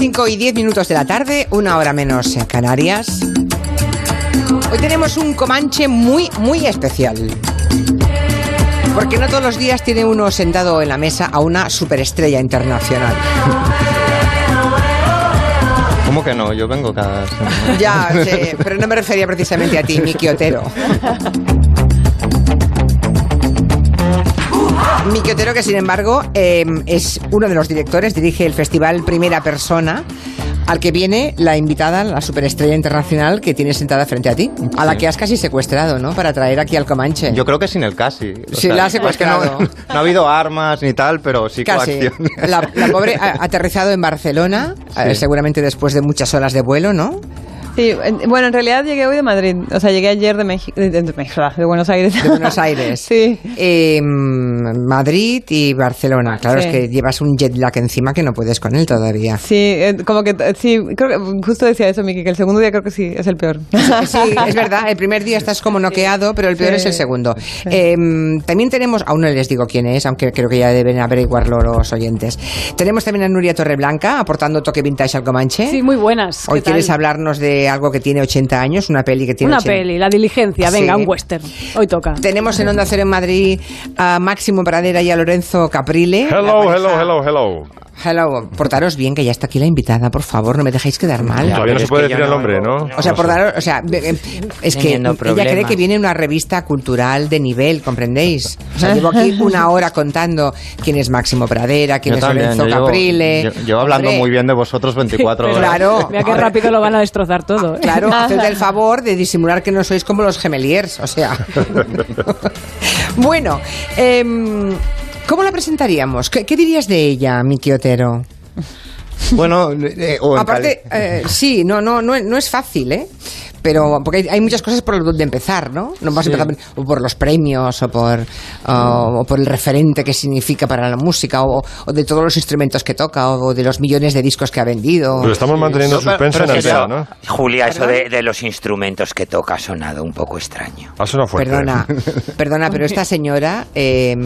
5 y 10 minutos de la tarde, una hora menos en Canarias. Hoy tenemos un Comanche muy, muy especial. Porque no todos los días tiene uno sentado en la mesa a una superestrella internacional. ¿Cómo que no? Yo vengo cada semana. Ya, sí, pero no me refería precisamente a ti, Miki Otero. Miki Otero, que sin embargo eh, es uno de los directores, dirige el festival Primera Persona, al que viene la invitada, la superestrella internacional que tienes sentada frente a ti, a la que has casi secuestrado, ¿no? Para traer aquí al Comanche. Yo creo que sin el casi. O Sí, la has es que no, secuestrado. no ha habido armas ni tal, pero sí Casi. La, la pobre ha aterrizado en Barcelona, eh, seguramente después de muchas horas de vuelo, ¿no? Sí, en- bueno, en realidad llegué hoy de Madrid. O sea, llegué ayer de México, de, de Buenos Aires. De Buenos Aires. sí. Eh, mm, Madrid y Barcelona. Claro, Sí. es que llevas un jet lag encima que no puedes con él todavía. Sí, eh, como que, eh, sí, creo que justo decía eso, Miki, que el segundo día creo que sí, es el peor. Sí, es verdad, el primer día estás como noqueado, pero el peor Sí. es el segundo. Eh, también tenemos, aún no les digo quién es, aunque creo que ya deben averiguarlo los oyentes. Tenemos también a Nuria Torreblanca aportando toque vintage al Comanche. Sí, muy buenas. ¿qué Hoy quieres hablarnos de algo que tiene 80 años, una peli que tiene Una 80. peli, La Diligencia, venga, Sí. un western. Hoy toca. Tenemos en Onda Cero en Madrid a Máximo Pradera y a Lorenzo Caprile. Hello, hello, hello, hello. Hello, portaros bien, que ya está aquí la invitada, por favor, no me dejéis quedar mal. Todavía pero no se puede decir el no- nombre, ¿no? O sea, por dar, o sea, eh, es que ella cree que viene una revista cultural de nivel, ¿comprendéis? O sea, llevo aquí una hora contando quién es Máximo Pradera, quién Yo es también, Lorenzo yo llevo- Caprile. Yo, yo hablando Hombre, muy bien de vosotros 24 horas. Claro. Mira qué rápido lo van a destrozar todo. ¿eh? Claro, haced el favor de disimular que no sois como los gemeliers, o sea. bueno, em, ¿cómo la presentaríamos? ¿Qué, qué dirías de ella, Miki Otero? Bueno, eh, o Aparte, eh, sí, no, no, no, no es fácil, ¿eh? Pero porque hay, hay muchas cosas por donde empezar, ¿no? No vas a empezar o por los premios o por, o, o por el referente que significa para la música o, o de todos los instrumentos que toca o de los millones de discos que ha vendido. Pero estamos manteniendo suspenso en antena, ¿no? Julia, eso de los instrumentos que toca ha sonado un poco extraño. Ha sonado fuerte. Perdona, perdona, pero esta señora, eh,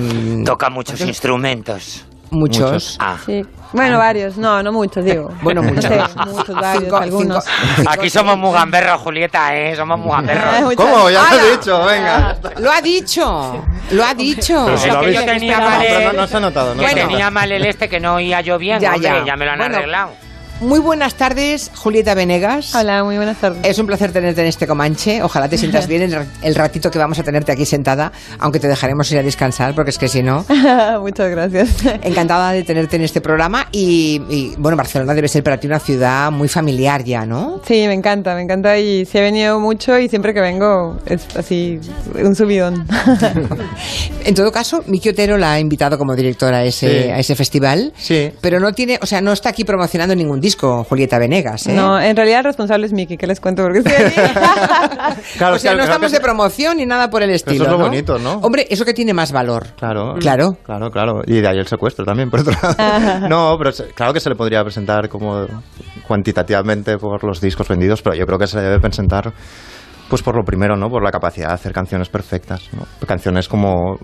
Toca muchos instrumentos. Muchos. Muchos. Ah. Sí. Bueno, varios, no, no muchos, digo. Bueno, No muchos. sé, muchos, varios, Cinco- algunos. cinco- Aquí somos muy gamberros, Julieta, ¿eh? Somos muy gamberros. Muchas- ¿Cómo? Ya lo he dicho, venga. Lo ha dicho, lo ha dicho. Pero si que yo tenía No, mal no, el, no se ha notado. No que se tenía mal el este que no oía yo bien, Ya, hombre, ya. ya. me lo han Bueno, arreglado. Muy buenas tardes, Julieta Venegas. Hola, muy buenas tardes. Es un placer tenerte en este Comanche. Ojalá te sientas bien el, el ratito que vamos a tenerte aquí sentada, aunque te dejaremos ir a descansar, porque es que si no. Muchas gracias. Encantada de tenerte en este programa. Y, y, bueno, Barcelona debe ser para ti una ciudad muy familiar ya, ¿no? Sí, me encanta, me encanta y sí he venido mucho y siempre que vengo es así un subidón. En todo caso, Miki Otero la ha invitado como directora a ese, Sí. a ese festival. Sí. Pero no tiene, o sea, no está aquí promocionando ningún disco, Julieta Venegas, ¿eh? No, en realidad el responsable es Miki, que les cuento porque estoy aquí. Claro, o sea, es que- no estamos que- de promoción ni nada por el estilo. es lo ¿no? bonito, ¿no? Hombre, eso que tiene más valor. Claro. Claro. Claro, claro. Y de ahí el secuestro también, por otro lado. No, pero claro que se le podría presentar como cuantitativamente por los discos vendidos, pero yo creo que se le debe presentar pues por lo primero, ¿no? Por la capacidad de hacer canciones perfectas, ¿no? Canciones como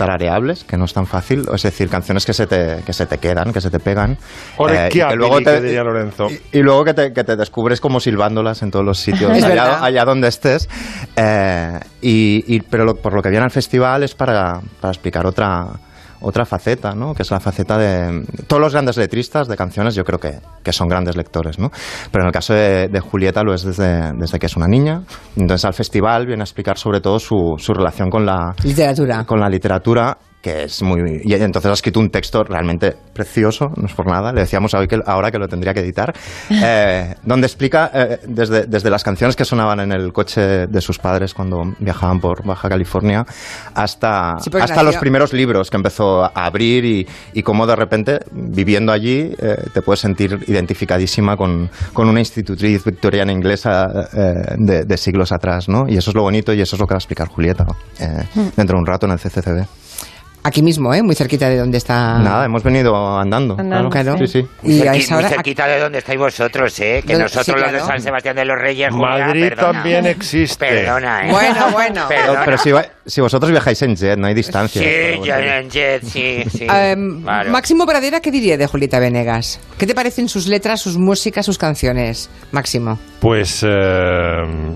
tarareables, que no es tan fácil, es decir, canciones que se te, que se te quedan, que se te pegan. Eh, y ¿qué que luego te, que diría Lorenzo? y, y luego que te, que te descubres como silbándolas en todos los sitios, allá, allá donde estés. Eh, y, y- pero lo- por lo que viene al festival es para, para explicar otra otra faceta, ¿no? Que es la faceta de todos los grandes letristas de canciones. Yo creo que, que son grandes lectores, ¿no? Pero en el caso de, de Julieta lo es desde, desde que es una niña. Entonces al festival viene a explicar sobre todo su, su relación con la Literatura. con la literatura que es muy y entonces ha escrito un texto realmente precioso no es por nada le decíamos hoy que ahora que lo tendría que editar eh, donde explica eh, desde, desde las canciones que sonaban en el coche de sus padres cuando viajaban por Baja California hasta Sí, hasta nació- los primeros libros que empezó a abrir y, y cómo de repente viviendo allí eh, te puedes sentir identificadísima con, con una institutriz victoriana inglesa de, de siglos atrás ¿no? y eso es lo bonito y eso es lo que va a explicar Julieta eh, dentro de un rato en el CCCB Aquí mismo, ¿eh? Muy cerquita de donde está... Nada, hemos venido andando. Andando, claro. Sí, sí. Y a esa muy cerquita de donde estáis vosotros, ¿eh? Que nosotros sí, los de. San Sebastián de los Reyes, Madrid también existe. Perdona, ¿eh? Bueno, bueno. Pero, Perdona. pero si, va- si vosotros viajáis en jet, no hay distancia. Sí, yo en jet, sí, sí. Em, Claro. Máximo Pradera, ¿qué diría de Julieta Venegas? ¿Qué te parecen sus letras, sus músicas, sus canciones? Máximo. Pues eh,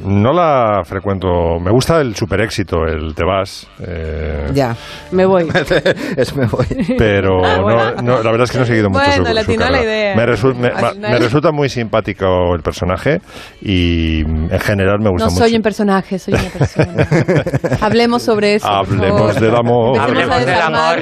no la frecuento. Me gusta el super éxito, el Te vas. eh, Ya. Me voy. es me voy. Pero no, no, la verdad es que no he seguido mucho Bueno, su, la idea. Me, resu- me- resulta muy simpático el personaje y en general me gusta No mucho. soy un personaje, soy una persona. Hablemos sobre eso. Hablemos del amor. Hablemos del amor.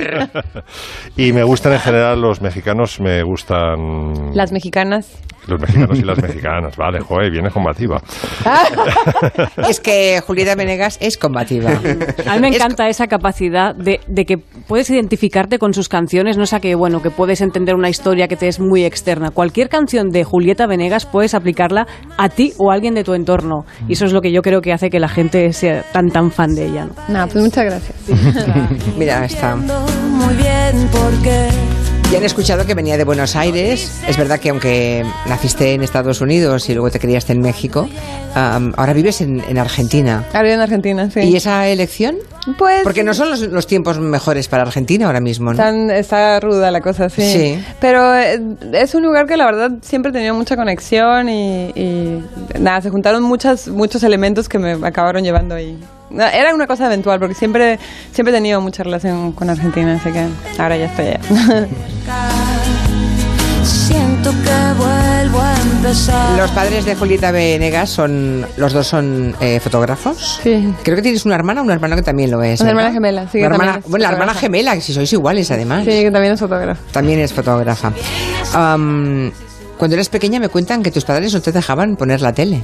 y me gustan en general los mexicanos, me gustan Las mexicanas. los mexicanos y las mexicanas. Vale, joder, viene combativa. Es que Julieta Venegas es combativa. A mí me Es encanta esa capacidad de, de que puedes identificarte con sus canciones, no sé que bueno, que puedes entender una historia que te es muy externa. Cualquier canción de Julieta Venegas puedes aplicarla a ti o a alguien de tu entorno. Y eso es lo que yo creo que hace que la gente sea tan tan fan de ella. ¿no? No, pues muchas gracias. Mira, está. Muy bien, porque Ya han escuchado que venía de Buenos Aires. Es verdad que aunque naciste en Estados Unidos y luego te criaste en México, am, ahora vives en, en Argentina. Ahora en Argentina, sí. ¿Y esa elección? Pues Porque no son los, los tiempos mejores para Argentina ahora mismo, ¿no? Están- está ruda la cosa, sí. Sí. Pero eh, es un lugar que la verdad siempre he tenido mucha conexión y, y nada, se juntaron muchas, muchos elementos que me acabaron llevando ahí. Era una cosa eventual porque siempre, siempre he tenido mucha relación con Argentina, así que ahora ya estoy allá. siento que vuelvo a empezar. Los padres de Julieta Venegas son, los dos son eh, fotógrafos. Sí. Creo que tienes una hermana, un hermano que también lo es. Una ¿verdad? hermana gemela, sí, que Una hermana- también es bueno, la hermana fotógrafa. gemela, que si sois iguales además. Sí, que también es fotógrafo. También es fotógrafa. Am, cuando eras pequeña me cuentan que tus padres no te dejaban poner la tele.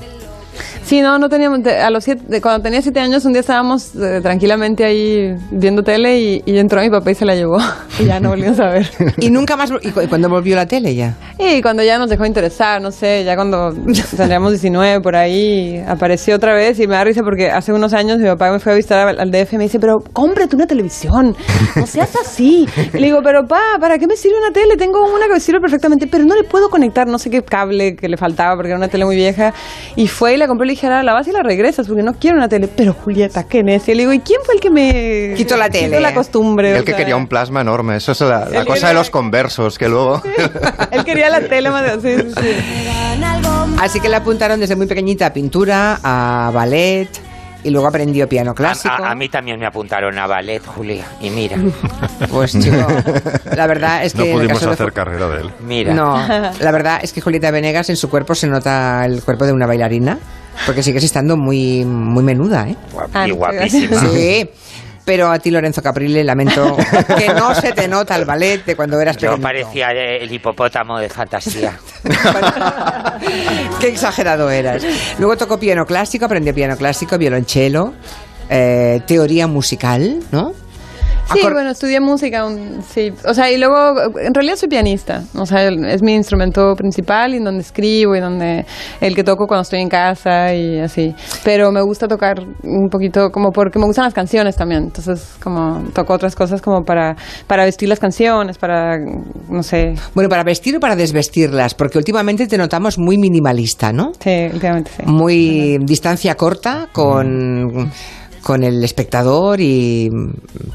Sí, no, no teníamos. te- A los siete, cuando tenía siete años, un día estábamos eh, tranquilamente ahí viendo tele y, y entró mi papá y se la llevó. y ya no volvimos a ver. Y nunca más. ¿Y cu- cuando volvió la tele ya? Y cuando ya nos dejó interesar, no sé, ya cuando tendríamos 19 por ahí, apareció otra vez y me da risa porque hace unos años mi papá me fue a visitar al, al DF y me dice, pero cómprate una televisión, no seas así. Y le digo, pero pa, ¿para qué me sirve una tele? Tengo una que me sirve perfectamente, pero no le puedo conectar, no sé qué cable que le faltaba porque era una tele muy vieja. Y fue y la compré y le dije, ahora la vas y la regresas porque no quiero una tele. Pero Julieta, qué necia. Y le digo, ¿y quién fue el que me Quitó la tele. Quitó la costumbre. El que sea, quería un plasma enorme. Eso es la, cosa quería- de los conversos, que luego... Él quería la tele más de... Sí, sí, sí. Así que le apuntaron desde muy pequeñita a pintura, a ballet y luego aprendió piano clásico. a- a mí también me apuntaron a ballet, Julia. Y mira, Pues chico, la verdad es que No pudimos de hacer carrera de él. mira. No, la verdad es que Julieta Venegas en su cuerpo se nota el cuerpo de una bailarina, porque sigues estando muy muy menuda, ¿eh? Ah, y guapísima. Sí. Pero a ti, Lorenzo Caprile, lamento que no se te nota el ballet de cuando eras Yo pequeñito. parecía el hipopótamo de fantasía. Qué exagerado eras. Luego tocó piano clásico, aprendió piano clásico, violonchelo, eh, teoría musical, ¿no? Sí, Acor- bueno, estudié música, un- sí. O sea, y luego, en realidad soy pianista. O sea, es mi instrumento principal y en donde escribo y donde el que toco cuando estoy en casa y así. Pero me gusta tocar un poquito como porque me gustan las canciones también. Entonces, como toco otras cosas como para, para vestir las canciones, para, no sé. Bueno, para vestir o para desvestirlas, porque últimamente te notamos muy minimalista, ¿no? Sí, últimamente sí. Muy distancia corta con, con el espectador y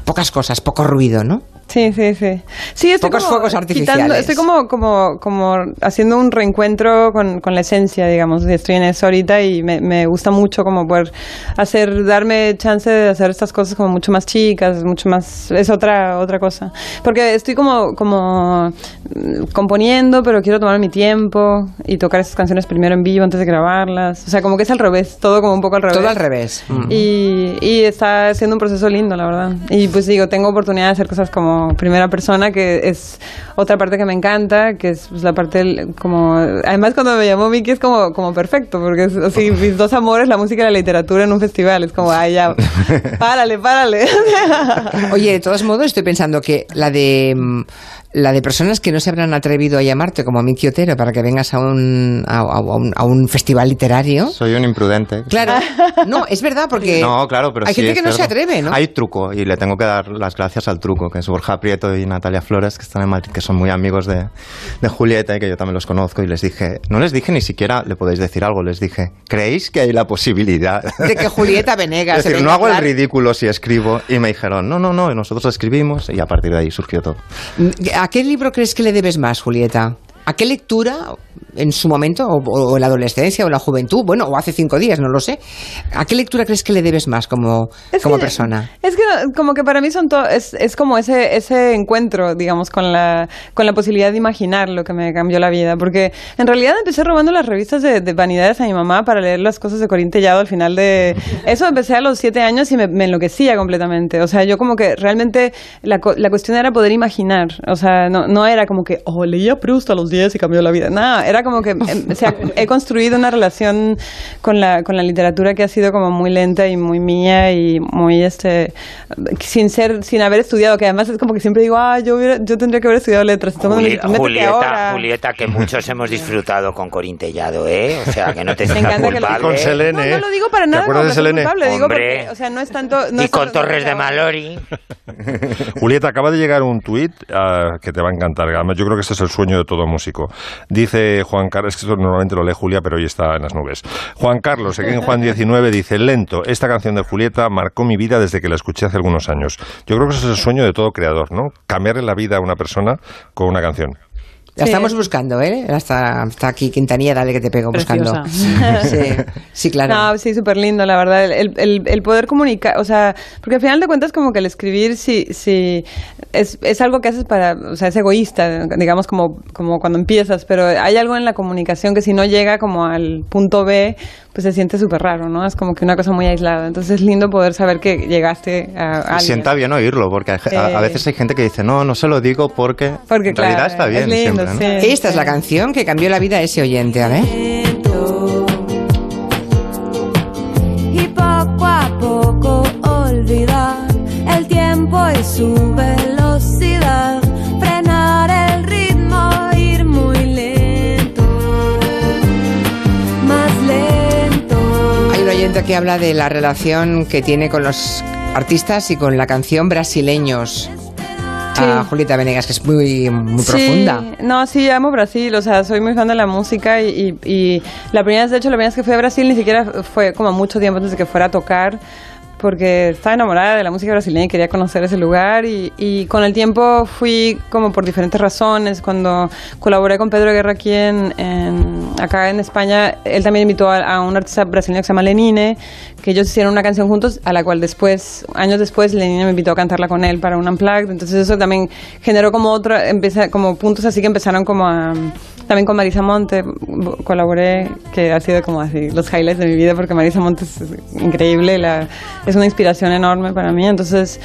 pocas cosas, poco ruido, ¿no? Sí, sí, sí. Sí, estoy Pocos como fuegos artificiales. quitando- estoy como, como, como haciendo un reencuentro con, con la esencia, digamos. Estoy en eso ahorita y me, me gusta mucho como poder hacer, darme chance de hacer estas cosas como mucho más chicas, mucho más, es otra, otra cosa. Porque estoy como, como mm, componiendo, pero quiero tomar mi tiempo y tocar esas canciones primero en vivo antes de grabarlas. O sea, como que es al revés, todo como un poco al revés. Todo al revés. Mm. Y, y está siendo un proceso lindo, la verdad. Y pues digo, tengo oportunidad de hacer cosas como primera persona, que es otra parte que me encanta, que es pues, la parte del- como... Además cuando me llamó Miki es como, como perfecto, porque es mis dos amores, la música y la literatura en un festival. Es como, ay, ya, párale, párale. Oye, de todos modos, estoy pensando que la de mm, la de personas que no se habrán atrevido a llamarte como Miki Otero para que vengas a un, a, a un, a un festival literario. Soy un imprudente. Claro, no, es verdad, porque No, claro, pero hay sí, gente que no se atreve, ¿no? Hay truco y le tengo que dar las gracias al truco, que es Borja Prieto y Natalia Flores, que están en Madrid, que son muy amigos de, de Julieta y que yo también los conozco. Y les dije, no les dije ni siquiera, le podéis decir algo, les dije, ¿creéis que hay la posibilidad? De que Julieta Venegas Es decir, venga no hago a el ridículo si escribo. Y me dijeron, no, no, no, y nosotros escribimos y a partir de ahí surgió todo. ¿A qué libro crees que le debes más, Julieta? ¿A qué lectura en su momento, o, o en la adolescencia, o en la juventud, bueno, o hace cinco días, no lo sé? ¿A qué lectura crees que le debes más como, como que- persona? Es que como que para mí son todo, es, es como ese, ese encuentro, digamos, con la, con la posibilidad de imaginar lo que me cambió la vida. Porque en realidad empecé robando las revistas de, de vanidades a mi mamá para leer las cosas de Corín Tellado al final de... Eso empecé a los siete años y me, me enloquecía completamente. O sea, yo como que realmente la, la cuestión era poder imaginar. O sea, no, no era como que, oh, leía Proust a los 10 y cambió la vida. Nada, era como que em, o sea, he construido una relación con la, con la literatura que ha sido como muy lenta y muy mía y muy este sin ser sin haber estudiado que además es como que siempre digo ah yo hubiera- yo tendría que haber estudiado letras Juli- dice, "Métete Julieta, ahora". Julieta, que muchos hemos disfrutado con Corintellado, ¿eh? O sea, que no te sientas que culpable. Con Selene. no, no lo digo para ¿Te nada acuerdas como Selene? culpable, digo Hombre. porque o sea no es tanto no y es con tanto- Torres de. Malori. Julieta, acaba de llegar un tuit ah, que te va a encantar. Además, yo creo que este es el sueño de todo músico. Dice Juan Carlos, es que esto normalmente lo lee Julia, pero hoy está en las nubes. Juan Carlos, aquí en Juan 19, dice, lento, esta canción de Julieta marcó mi vida desde que la escuché hace algunos años. Yo creo que ese es el sueño de todo creador, ¿no? Cambiarle la vida a una persona con una canción. La Sí. estamos buscando, ¿eh? Hasta, hasta aquí, Quintanilla, dale que te pego Preciosa. buscando. Sí, sí, claro. No, sí, súper lindo, la verdad. El, el, el poder comunicar, o sea, porque al final de cuentas como que el escribir sí, sí es, es algo que haces para, o sea, es egoísta, digamos como, como cuando empiezas, pero hay algo en la comunicación que si no llega como al punto B, pues se siente súper raro, ¿no? Es como que una cosa muy aislada. Entonces es lindo poder saber que llegaste a, a alguien. sienta bien oírlo, porque a, a- veces hay gente que dice, no, no se lo digo porque, Porque, en realidad claro, está bien es lindo, siempre, ¿no? sí. Esta es la canción que cambió la vida a ese oyente, a ver. y poco a poco olvidar el tiempo y su velocidad, frenar el ritmo, ir muy lento, más lento. Hay un oyente que habla de la relación que tiene con los artistas y con la canción brasileños. A Julieta Venegas, que es muy, muy Sí, profunda. No, sí, amo Brasil, o sea, soy muy fan de la música y, y- y la primera vez, de hecho, la primera vez que fui a Brasil ni siquiera fue como mucho tiempo antes de que fuera a tocar, porque estaba enamorada de la música brasileña y quería conocer ese lugar y, y con el tiempo fui como por diferentes razones, cuando colaboré con Pedro Guerra aquí en, en- acá en España, él también invitó a, a un artista brasileño que se llama Lenine, que ellos hicieron una canción juntos, a la cual después, años después, Lenine me invitó a cantarla con él para un unplugged, entonces eso también generó como otra, empieza, como puntos así que empezaron como a... También con Marisa Monte colaboré, que ha sido como así los highlights de mi vida, porque Marisa Monte es increíble, la, es una inspiración enorme para mí, entonces...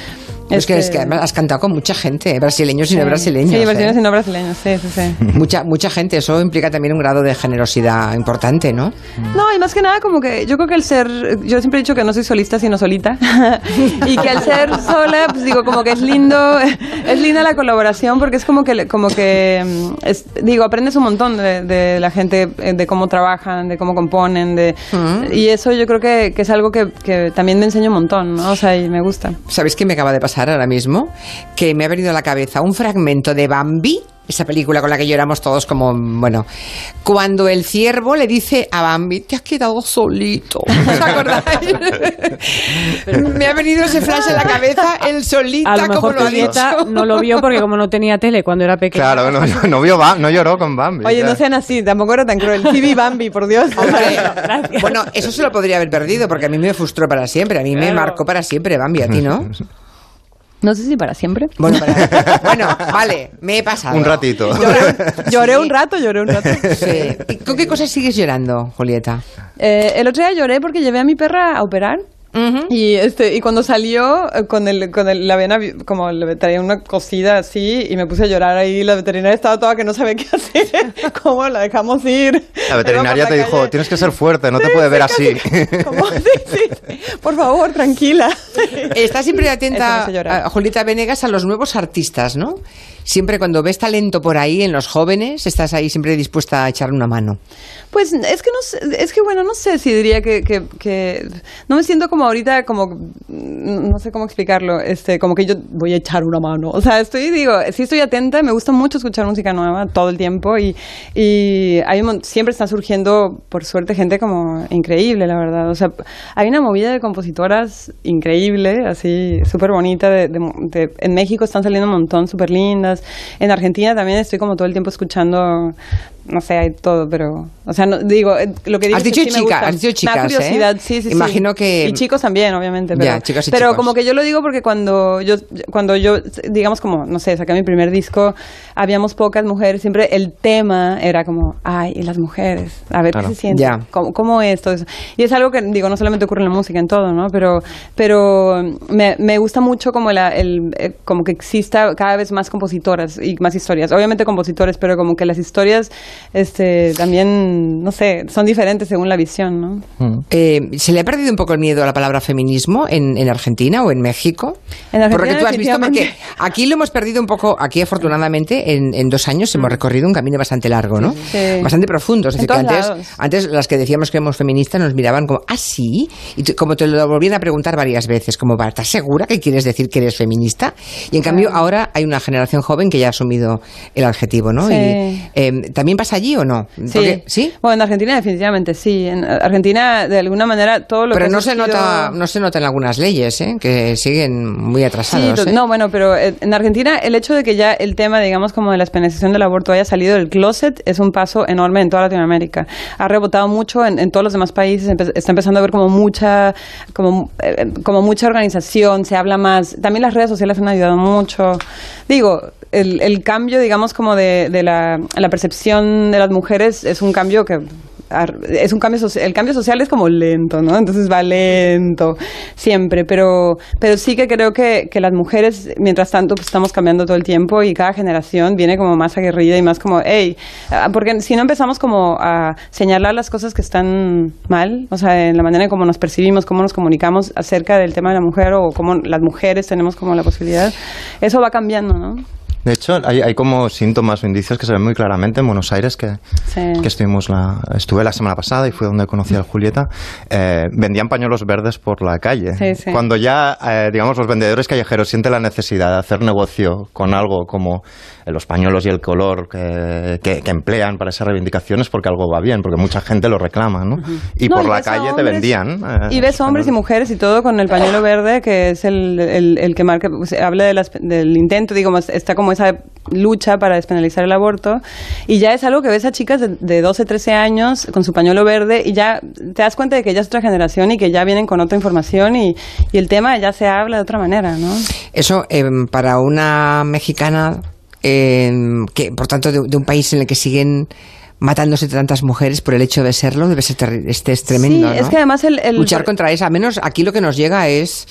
Es que, es que además has cantado con mucha gente, ¿eh? brasileños y no sí. brasileños. Sí, ¿eh? brasileños y no brasileños, sí, sí, sí. Mucha, mucha gente, eso implica también un grado de generosidad importante, ¿no? No, y más que nada como que yo creo que el ser, yo siempre he dicho que no soy solista sino solita y que al ser sola, pues digo como que es lindo, es linda la colaboración porque es como que, como que, mm, es- digo, aprendes un montón de, de la gente, eh, de cómo trabajan, de cómo componen, de, y eso yo creo que, que es algo que, que también me enseña un montón, ¿no? O sea, y me gusta. ¿Sabéis qué me acaba de pasar ahora mismo? Que me ha venido a la cabeza un fragmento de Bambi, esa película con la que lloramos todos como, bueno, cuando el ciervo le dice a Bambi, te has quedado solito. ¿Os acordáis? me ha venido ese flash en la cabeza, el solita, A lo como lo ha dicho. no lo vio porque como no tenía tele cuando era pequeña. Claro, no, no, vio no lloró con Bambi. Oye, ya. no sean así, tampoco era tan cruel. Vi Bambi, por Dios. Hombre, bueno, eso se lo podría haber perdido porque a mí me frustró para siempre, a mí me marcó para siempre Bambi, a ti no. No sé si para siempre. Bueno, para- bueno, vale, me he pasado. Un ratito. Lloré un rato, lloré un rato. Sí. ¿Y ¿Con qué cosas sigues llorando, Julieta? Eh, el otro día lloré porque llevé a mi perra a operar. Y este y cuando salió eh, con el con el, la vena como le traía una cosida así y me puse a llorar ahí la veterinaria estaba toda que no sabía qué hacer cómo la dejamos ir La veterinaria te la dijo, tienes que ser fuerte, no te puede sí, ver así. Como, sí, sí. por favor tranquila Está siempre atenta, a Julieta Venegas, a los nuevos artistas, ¿no? Siempre cuando ves talento por ahí en los jóvenes, estás ahí siempre dispuesta a echar una mano. Pues es que no sé, es que bueno, no sé si diría que, que, que- no me siento como ahorita como no sé cómo explicarlo, este, como que yo voy a echar una mano. O sea, estoy digo, sí estoy atenta, me gusta mucho escuchar música nueva todo el tiempo y, y hay siempre está surgiendo por suerte gente como increíble, la verdad. O sea, hay una movida de compositoras increíble, así súper bonita de, de- de- en México están saliendo un montón súper lindas. En Argentina también estoy como todo el tiempo escuchando no sé, hay todo, pero, o sea, no, digo, eh, lo que digo Has es que dicho sí me chica, gusta. has dicho chicas, ¿eh? curiosidad, sí, sí, sí. Imagino que- Y chicos también, obviamente, pero, Ya, chicas y pero chicos. como que yo lo digo porque cuando yo, cuando yo, digamos como, no sé, saqué mi primer disco, habíamos pocas mujeres, siempre el tema era como, ay, y las mujeres, a ver Claro. qué se siente, Ya. ¿Cómo, cómo es todo eso. Y es algo que, digo, no solamente ocurre en la música, en todo, ¿no? Pero, pero me, me gusta mucho como, la, el, eh, como que exista cada vez más compositoras y más historias. Obviamente compositores, pero como que las historias este, también, no sé, son diferentes según la visión, ¿no? Eh, ¿Se le ha perdido un poco el miedo a la palabra feminismo en, en Argentina o en México? En Argentina, Porque tú has visto, porque definitivamente. aquí lo hemos perdido un poco, aquí afortunadamente en, en dos años hemos recorrido un camino bastante largo, ¿no? Mm. Sí. Bastante profundo. Es En decir, que antes, lados. antes las que decíamos que éramos feministas nos miraban como, ¿ah, sí? Y como te lo volvían a preguntar varias veces, como, "Va, ¿estás segura que quieres decir que eres feminista? Y en cambio ahora hay una generación joven que ya ha asumido el adjetivo, ¿no? Sí. Y, eh, ¿También pasa allí o no? Porque- ¿Sí? Bueno, en Argentina definitivamente sí. En Argentina, de alguna manera, todo lo Pero que ha no se nota, no se nota en algunas leyes, ¿eh? que siguen muy Sí, atrasados. to- ¿eh? no, bueno, pero eh, en Argentina el hecho de que ya el tema, digamos, como de la penalización del aborto haya salido del closet es un paso enorme en toda Latinoamérica. Ha rebotado mucho en, en todos los demás países, empe- está empezando a haber como mucha, como, eh, como mucha organización, se habla más. También las redes sociales han ayudado mucho. Digo, el, el cambio, digamos, como de, la, percepción de las mujeres es un cambio que es un cambio el cambio social es como lento, ¿no? Entonces va lento siempre, pero pero sí que creo que, que las mujeres, mientras tanto, pues estamos cambiando todo el tiempo y cada generación viene como más aguerrida y más como, hey, ah, porque si no empezamos como a señalar las cosas que están mal, o sea, en la manera en cómo nos percibimos, cómo nos comunicamos acerca del tema de la mujer o cómo las mujeres tenemos como la posibilidad, eso va cambiando, ¿no? De hecho, hay, hay como síntomas o indicios que se ven muy claramente en Buenos Aires, que, Sí. que estuvimos la, estuve la semana pasada y fue donde conocí a Julieta. Eh, vendían pañuelos verdes por la calle. Sí, sí. Cuando ya, eh, digamos, los vendedores callejeros sienten la necesidad de hacer negocio con algo como los pañuelos y el color que, que- que emplean para esas reivindicaciones, porque algo va bien, porque mucha gente lo reclama, ¿no? Y No, por la ves a calle te hombres- vendían. eh, y ves hombres y mujeres y todo con el pañuelo verde, que es el, el, el que marca, pues, habla de las- del intento, digo, está como esa lucha para despenalizar el aborto. Y ya es algo que ves a chicas de, de 12, 13 años con su pañuelo verde y ya te das cuenta de que ya es otra generación y que ya vienen con otra información y, y el tema ya se habla de otra manera, ¿no? Eso, em, para una mexicana, em, que por tanto de, de un país en el que siguen matándose tantas mujeres por el hecho de serlo, debe ser este es tremendo. Sí, es que además el... el- Luchar contra eso, al menos aquí lo que nos llega es,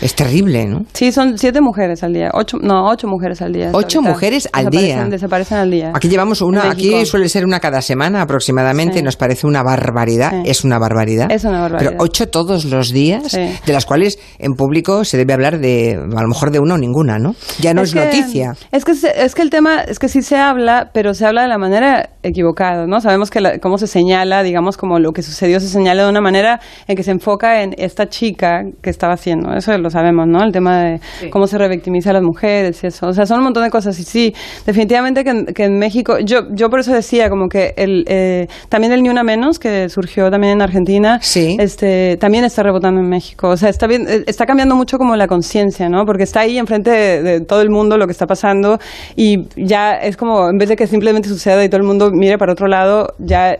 es terrible, ¿no? Sí, son siete mujeres al día. Ocho, no, ocho mujeres al día. Ocho ahorita. mujeres al Desaparecen- día. Desaparecen al día. Aquí llevamos una, aquí suele ser una cada semana aproximadamente, Sí. nos parece una barbaridad, Sí. es una barbaridad. Es una barbaridad. Pero ocho todos los días, Sí. de las cuales en público se debe hablar de, a lo mejor de una o ninguna, ¿no? Ya no es, que- noticia. Es que, es que el tema es que sí se habla, pero se habla de la manera equivocada, ¿no? Sabemos que la- cómo se señala, digamos, como lo que sucedió se señala de una manera en que se enfoca en esta chica que estaba haciendo. Eso lo sabemos, ¿no? El tema de cómo se revictimiza a las mujeres y eso. O sea, son un montón de cosas. Y sí, definitivamente que en, que en México, yo, yo por eso decía como que el, eh, también el Ni Una Menos, que surgió también en Argentina, Sí. este, también está rebotando en México. O sea, está, bien, eh, está cambiando mucho como la conciencia, ¿no? Porque está ahí enfrente de, de todo el mundo lo que está pasando y ya es como, en vez de que simplemente suceda y todo el mundo mire para otro lado, ya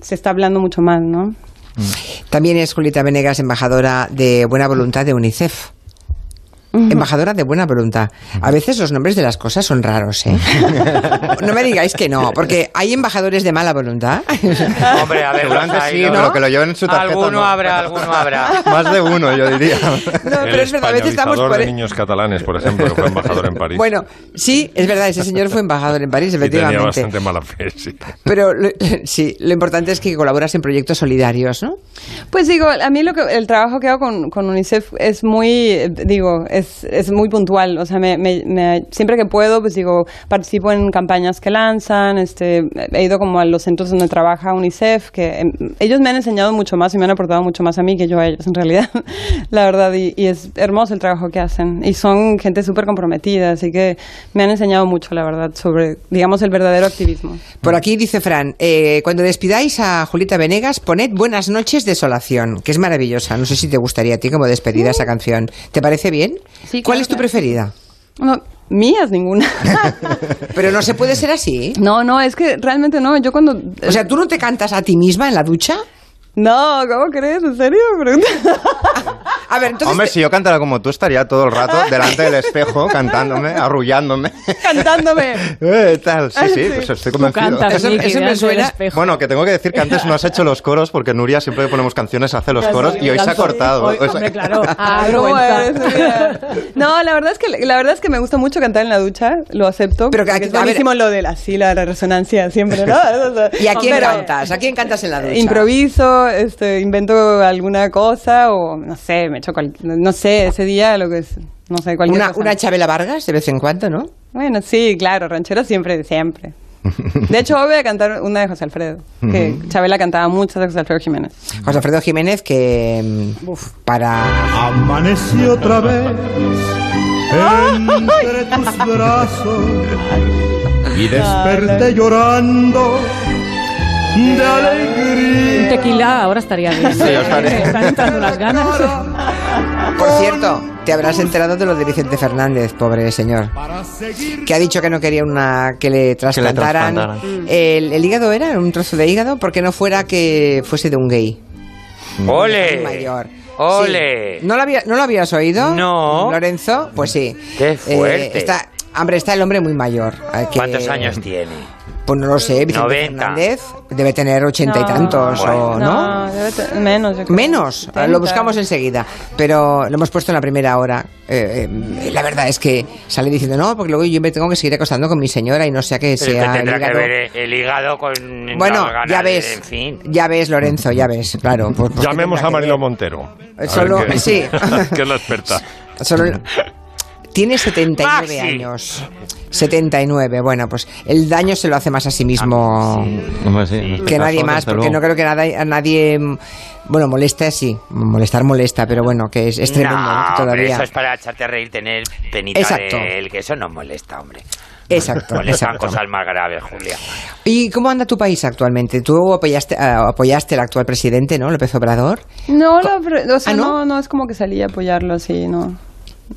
se está hablando mucho más, ¿no? También es Julieta Venegas, embajadora de buena voluntad de UNICEF. Embajadora de buena voluntad. A veces los nombres de las cosas son raros, ¿eh? no me digáis que no, porque hay embajadores de mala voluntad. Hombre, a ver, los sí, hay, ¿no? pero que lo lleven en su tarjeta. Alguno no. habrá, alguno habrá. Más de uno, yo diría. No, el pero es verdad, a veces estamos por... de niños catalanes, por ejemplo, que fue embajador en París. Bueno, sí, es verdad, ese señor fue embajador en París, y tenía efectivamente. bastante mala fe, sí. Pero lo- sí, lo importante es que colaboras en proyectos solidarios, ¿no? Pues digo, a mí lo que, el trabajo que hago con, con UNICEF es muy, digo, es, es muy puntual. O sea, me, me- me- siempre que puedo, pues digo, participo en campañas que lanzan, este, he ido como a los centros donde trabaja UNICEF, que em, ellos me han enseñado mucho más y me han aportado mucho más a mí que yo a ellos, en realidad, la verdad. Y, y es hermoso el trabajo que hacen. Y son gente súper comprometida, así que me han enseñado mucho, la verdad, sobre, digamos, el verdadero activismo. Por aquí dice Fran, eh, cuando despidáis a Julieta Venegas, poned Buenas noches Desolación, que es maravillosa. No sé si te gustaría a ti como despedida esa canción. ¿Te parece bien? Sí, ¿Cuál claro, es tu claro. preferida? No, mías ninguna. Pero no se puede ser así. No, no, es que realmente no. Yo cuando. O sea, ¿tú no te cantas a ti misma en la ducha? No, ¿cómo crees? ¿En serio? Pregunta. A ver, entonces... Hombre, te- si yo cantara como tú, estaría todo el rato delante del espejo, cantándome, arrullándome. Cantándome. Eh, tal, sí, sí, sí. pues estoy Tú convencido. cantas, Eso- Miki, eso me suena-. Bueno, que tengo que decir que antes no has hecho los coros porque Nuria siempre que ponemos canciones hace los coros y hoy se ha cortado. Hoy, hombre, claro. Ah. No, la verdad es que la verdad es que me gusta mucho cantar en la ducha, lo acepto. Pero que aquí- es ver- lo de la sí, la, resonancia siempre, ¿no? ¿Y a quién pero- cantas? ¿A quién cantas en la ducha? Improviso, este, invento alguna cosa o no sé, me echo cual- no sé, ese día lo que es, no sé, cualquier Una, cosa. una Chabela Vargas de vez en cuando, ¿no? Bueno, sí, claro, ranchero siempre, siempre. De hecho, hoy voy a cantar una de José Alfredo, que Chabela cantaba muchas de José Alfredo Jiménez. José Alfredo Jiménez, que mm, para... Amanecí otra vez entre tus brazos y desperté llorando de Un alegría. tequila ahora estaría bien. Sí, estaré. Están entrando unas ganas. Por cierto, te habrás enterado de lo de Vicente Fernández, pobre señor. Que ha dicho que no quería una que le trasplantaran. trasplantaran. El, el hígado era un trozo de hígado porque no fuera que fuese de un gay. Muy ¡Ole! mayor. ¡Ole! Sí. ¿No, lo había- ¿No lo habías oído? No. ¿Lorenzo? Pues sí. ¡Qué fuerte! está, hombre, está el hombre muy mayor. Que- ¿Cuántos años tiene? Pues no lo sé, Vicente 90. Fernández debe tener ochenta y No. tantos, o ¿no? debe te- menos, yo creo. Menos, 70. lo buscamos enseguida, pero lo hemos puesto en la primera hora. Eh, eh, la verdad es que sale diciendo, no, porque luego yo me tengo que seguir acostando con mi señora y no sea que Pero sea que el tendrá que hígado. ver el hígado con Bueno, ya de- ves, en fin. ya ves, Lorenzo, ya ves, claro. pues- pues Llamemos a que Marilo. Montero. A ver Solo- qué- sí. que es la experta. Solo- tiene 79 Maxi. años. 79, bueno, pues el daño se lo hace más a sí mismo sí, este que nadie más, porque no creo que nada, a nadie, bueno, molesta sí, molestar molesta, pero bueno, que es, es tremendo ¿no? no, que hombre, todavía. eso es para echarte a reír, tener penita Exacto. de él, que eso no molesta, hombre. Exacto, Molestan exacto. cosas más graves, Julia. ¿Y cómo anda tu país actualmente? Tú apoyaste, ah, apoyaste al actual presidente, ¿no? López Obrador. No, o sea, ¿Ah, no? no? no, es como que salí a apoyarlo así, no.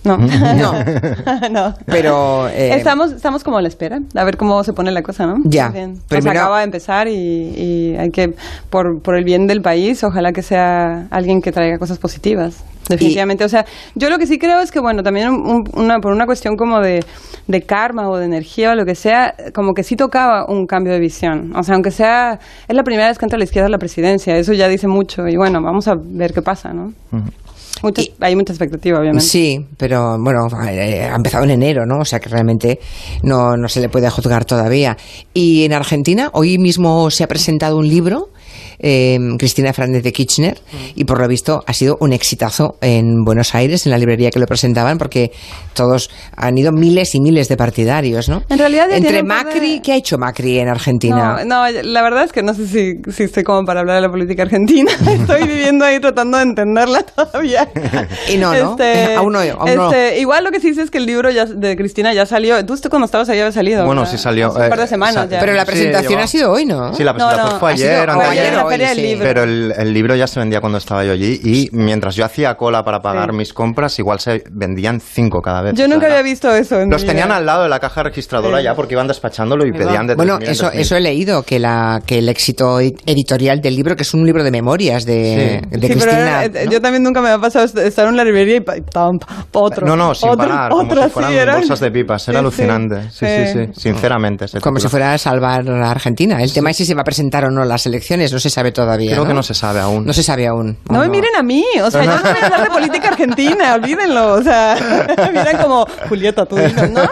No. No. no. Pero, eh, estamos, estamos como a la espera, a ver cómo se pone la cosa, ¿no? Ya. Bien. Primero- acaba de empezar y, y hay que, por, por el bien del país, ojalá que sea alguien que traiga cosas positivas. Definitivamente. O sea, yo lo que sí creo es que, bueno, también un- un- una, por una cuestión como de, de karma o de energía o lo que sea, como que sí tocaba un cambio de visión. O sea, aunque sea, es la primera vez que entra a la izquierda a la presidencia, eso ya dice mucho. Y bueno, vamos a ver qué pasa, ¿no? Mucha- Y- hay mucha expectativa, obviamente. Sí, pero bueno, eh, ha empezado en enero, ¿no? O sea que realmente no, no se le puede juzgar todavía. Y en Argentina, hoy mismo se ha presentado un libro, eh, Cristina Fernández de Kirchner, y por lo visto ha sido un exitazo en Buenos Aires, en la librería que lo presentaban, porque todos han ido miles y miles de partidarios, ¿no? En realidad Entre de- Macri, ¿qué ha hecho Macri en Argentina? No, no, la verdad es que no sé si, si estoy como para hablar de la política argentina. Estoy viviendo ahí tratando de entenderla todavía. Y no, ¿no? Aún no, aún no. este, Igual lo que sí sé es que el libro ya, de Cristina ya salió. Tú cuando estabas ahí había salido. Bueno, ¿verdad? sí salió, Hace un par de eh, semanas sa- ya. Pero la Sí, presentación llegó. ha sido hoy, ¿no? Sí, la presentación no, fue ha sido ayer, anteayer. Feria del libro. Pero el, el libro ya se vendía cuando estaba yo allí y mientras yo hacía cola para pagar Sí. mis compras, igual se vendían cinco cada vez. Yo nunca había visto eso. en Los tenían vida. al lado de la caja registradora Sí. ya porque iban despachándolo y pedían de Bueno, 3.000 en eso, 3.000. eso he leído, que, la, que el éxito ed- editorial del libro, que es un libro de memorias de, Sí. de Sí, pero Cristina. era- eh, ¿no? yo también nunca me había pasado est- estar en la librería y pa- pam, otro. No, no, sin otro, parar, como otro, si fueran eran- bolsas de pipas. Era Sí, alucinante. Sí, sí, sí, Eh, sinceramente. Como si fuera a salvar a Argentina. El tema es si se va a presentar o no las elecciones, no se sabe todavía. Creo que no se sabe aún. No se sabe aún. No me miren a mí, o sea, yo no voy a hablar de política argentina, olvídenlo, o sea, miran como, Julieta, tú dices, no.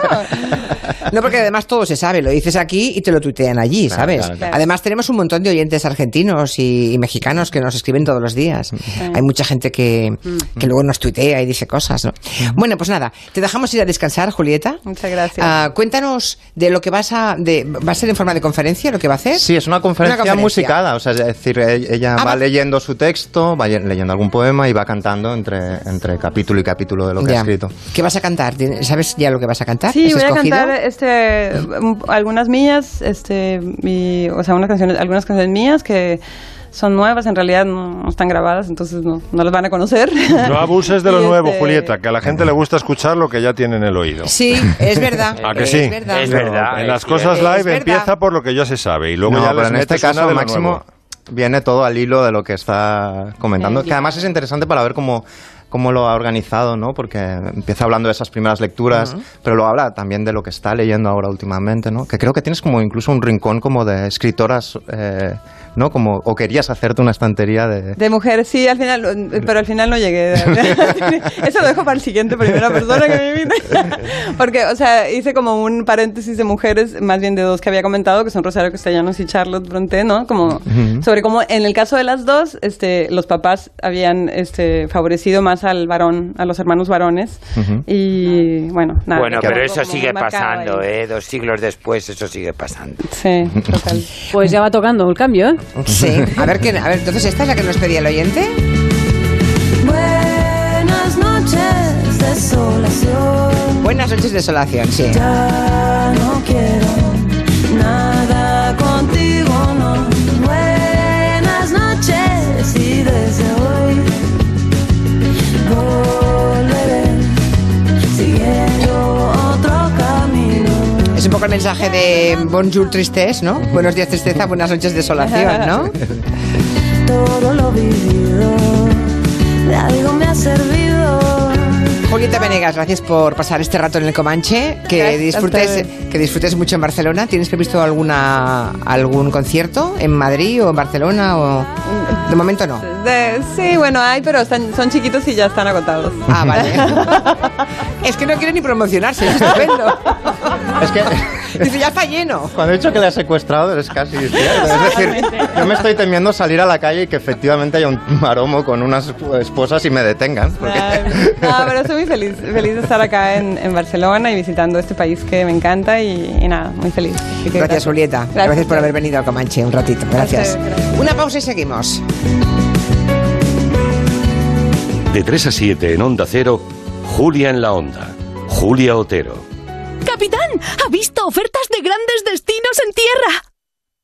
No, porque además todo se sabe, lo dices aquí y te lo tuitean allí, Claro, ¿sabes? claro, claro. Además tenemos un montón de oyentes argentinos y, y mexicanos que nos escriben todos los días. Hay mucha gente que, que luego nos tuitea y dice cosas, ¿no? Bueno, pues nada, te dejamos ir a descansar, Julieta. Muchas gracias. Ah, cuéntanos de lo que vas a... De, ¿Va a ser en forma de conferencia lo que va a hacer? Sí, es una conferencia, conferencia. musicada, o sea, es decir, e- ella Ah, va leyendo su texto, va ye- leyendo algún poema y va cantando entre, entre capítulo y capítulo de lo que Ya. ha escrito. ¿Qué vas a cantar? ¿Tienes- ¿Sabes ya lo que vas a cantar? Sí, ¿Has voy a cantar este, un- algunas mías, este, y, o sea, unas canciones, algunas canciones mías que son nuevas, en realidad no, no están grabadas, entonces no, no las van a conocer. No abuses de lo Y, nuevo, este, Julieta, que a la gente le gusta escuchar lo que ya tiene en el oído. Sí, es verdad. ¿A que es sí? verdad. Es verdad. En las cosas live empieza por lo que ya se sabe y luego no, ya pero les en este caso de lo Máximo nuevo. Viene todo al hilo de lo que está comentando, que además es interesante para ver cómo cómo lo ha organizado, ¿no? Porque empieza hablando de esas primeras lecturas, pero lo habla también de lo que está leyendo ahora últimamente, ¿no? Que creo que tienes como incluso un rincón como de escritoras, eh, ¿no? Como, o querías hacerte una estantería de... De mujeres, sí, al final, pero al final no llegué. Eso lo dejo para el siguiente primera persona que me invite. Porque, o sea, hice como un paréntesis de mujeres, más bien de dos que había comentado, que son Rosario Castellanos y Charlotte Bronte, ¿no? Como sobre cómo en el caso de las dos, este, los papás habían este, favorecido más al varón, a los hermanos varones. Y bueno, nada. Bueno, pero eso sigue pasando, ahí. ¿eh? Dos siglos después eso sigue pasando. Sí, total. Pues ya va tocando el cambio, ¿eh? Sí. A ver, ¿qué, a ver, entonces, ¿esta es la que nos pedía el oyente? Buenas noches, desolación. Buenas noches, desolación, sí. Ya no quiero nada Mensaje de Bonjour Tristesse, ¿no? Buenos días, tristeza, buenas noches, desolación, ¿no? Todo lo vivido de algo me ha servido. Julieta Venegas, gracias por pasar este rato en el Comanche. Que disfrutes, que disfrutes mucho en Barcelona. ¿Tienes previsto alguna algún concierto en Madrid o en Barcelona? O... De momento no. De- sí, bueno, hay, pero están, son chiquitos y ya están agotados. Ah, vale. es que no quiere ni promocionarse, es estupendo. Es que Dice, ya está lleno. cuando he dicho que le ha secuestrado es casi cierto. Es decir, yo me estoy temiendo salir a la calle y que efectivamente haya un maromo con unas esposas y me detengan. porque- No, pero estoy muy feliz, feliz de estar acá en, en Barcelona y visitando este país que me encanta y, y nada, muy feliz. Gracias, Julieta. Gracias, por haber venido al Comanche un ratito. Gracias. Gracias, gracias. Una pausa y seguimos. De 3 a 7 en Onda Cero, Julia en la Onda. Julia Otero. ¡Capitán! ¿Ha visto ofertas de grandes destinos en tierra?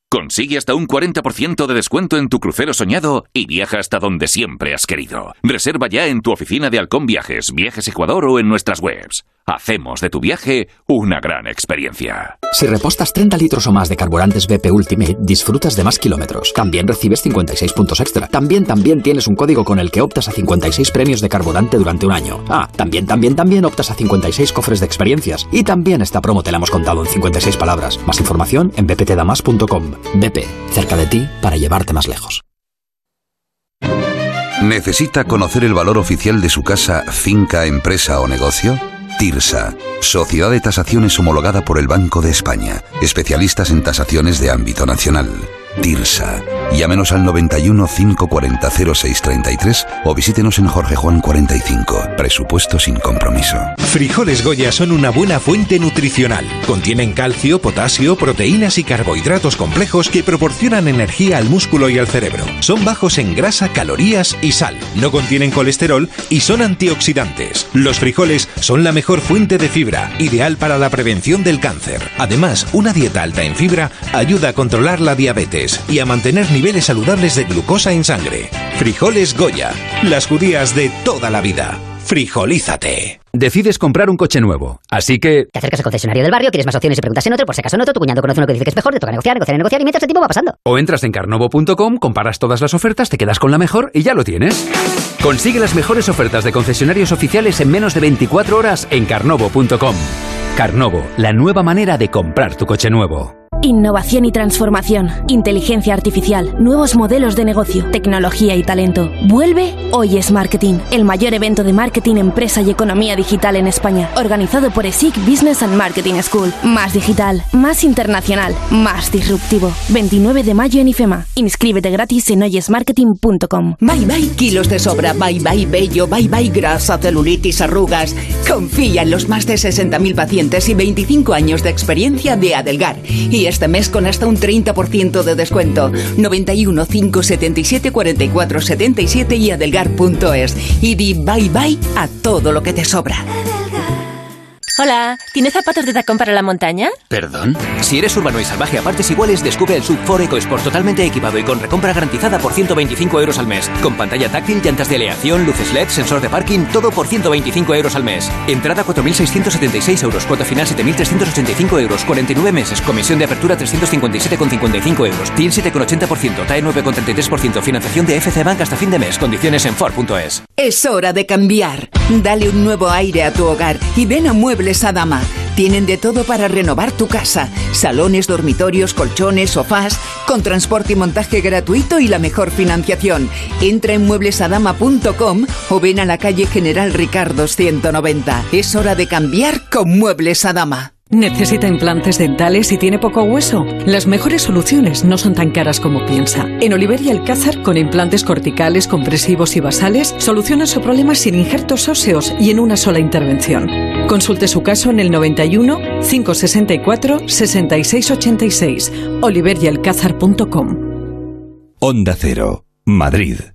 Consigue hasta un 40% de descuento en tu crucero soñado y viaja hasta donde siempre has querido. Reserva ya en tu oficina de Halcón Viajes, Viajes Ecuador o en nuestras webs. Hacemos de tu viaje una gran experiencia. Si repostas 30 litros o más de carburantes BP Ultimate, disfrutas de más kilómetros. También recibes 56 puntos extra. También, también tienes un código con el que optas a 56 premios de carburante durante un año. Ah, también, también, también optas a 56 cofres de experiencias. Y también esta promo te la hemos contado en 56 palabras. Más información en bptdamas.com. BP, cerca de ti para llevarte más lejos. ¿Necesita conocer el valor oficial de su casa, finca, empresa o negocio? TIRSA, Sociedad de Tasaciones homologada por el Banco de España, especialistas en tasaciones de ámbito nacional. TIRSA. Llámenos al 91 540 0633 o visítenos en Jorge Juan 45. Presupuesto sin compromiso. Frijoles Goya son una buena fuente nutricional. Contienen calcio, potasio, proteínas y carbohidratos complejos que proporcionan energía al músculo y al cerebro. Son bajos en grasa, calorías y sal. No contienen colesterol y son antioxidantes. Los frijoles son la mejor fuente de fibra, ideal para la prevención del cáncer. Además, una dieta alta en fibra ayuda a controlar la diabetes y a mantener niveles saludables de glucosa en sangre. Frijoles Goya, las judías de toda la vida. Frijolízate. Decides comprar un coche nuevo, así que... Te acercas al concesionario del barrio, tienes más opciones y preguntas en otro, por si acaso en otro, tu cuñado conoce uno que dice que es mejor, te toca negociar, negociar, negociar y mientras el tiempo va pasando. O entras en carnovo.com, comparas todas las ofertas, te quedas con la mejor y ya lo tienes. Consigue las mejores ofertas de concesionarios oficiales en menos de 24 horas en carnovo.com. Carnovo, la nueva manera de comprar tu coche nuevo. Innovación y transformación, inteligencia artificial, nuevos modelos de negocio, tecnología y talento. Vuelve Hoy es Marketing, el mayor evento de marketing, empresa y economía digital en España, organizado por ESIC Business and Marketing School. Más digital, más internacional, más disruptivo. 29 de mayo en IFEMA. Inscríbete gratis en hoyesmarketing.com. Bye bye kilos de sobra, bye bye vello, bye bye grasa, celulitis, arrugas. Confía en los más de 60.000 pacientes y 25 años de experiencia de Adelgar. Y este mes con hasta un 30% de descuento. 91 577 44 77 y adelgar.es. Y di bye bye a todo lo que te sobra. Hola, ¿tienes zapatos de tacón para la montaña? ¿Perdón? Si eres urbano y salvaje a partes iguales, descubre el Sub 4 EcoSport totalmente equipado y con recompra garantizada por 125 euros al mes. Con pantalla táctil, llantas de aleación, luces LED, sensor de parking, todo por 125 euros al mes. Entrada 4.676 euros, cuota final 7.385 euros, 49 meses, comisión de apertura 357,55 euros, TIN 7,80%, TAE 9,33%, financiación de FC Bank hasta fin de mes, condiciones en Ford.es. Es hora de cambiar. Dale un nuevo aire a tu hogar y ven a Muebles Adama. Tienen de todo para renovar tu casa. Salones, dormitorios, colchones, sofás, con transporte y montaje gratuito y la mejor financiación. Entra en mueblesadama.com o ven a la calle General Ricardo 190. Es hora de cambiar con Muebles Adama. ¿Necesita implantes dentales y tiene poco hueso? Las mejores soluciones no son tan caras como piensa. En Oliveria Alcázar, con implantes corticales, compresivos y basales, soluciona su problema sin injertos óseos y en una sola intervención. Consulte su caso en el 91 564 6686 oliverialcázar.com. Onda Cero, Madrid.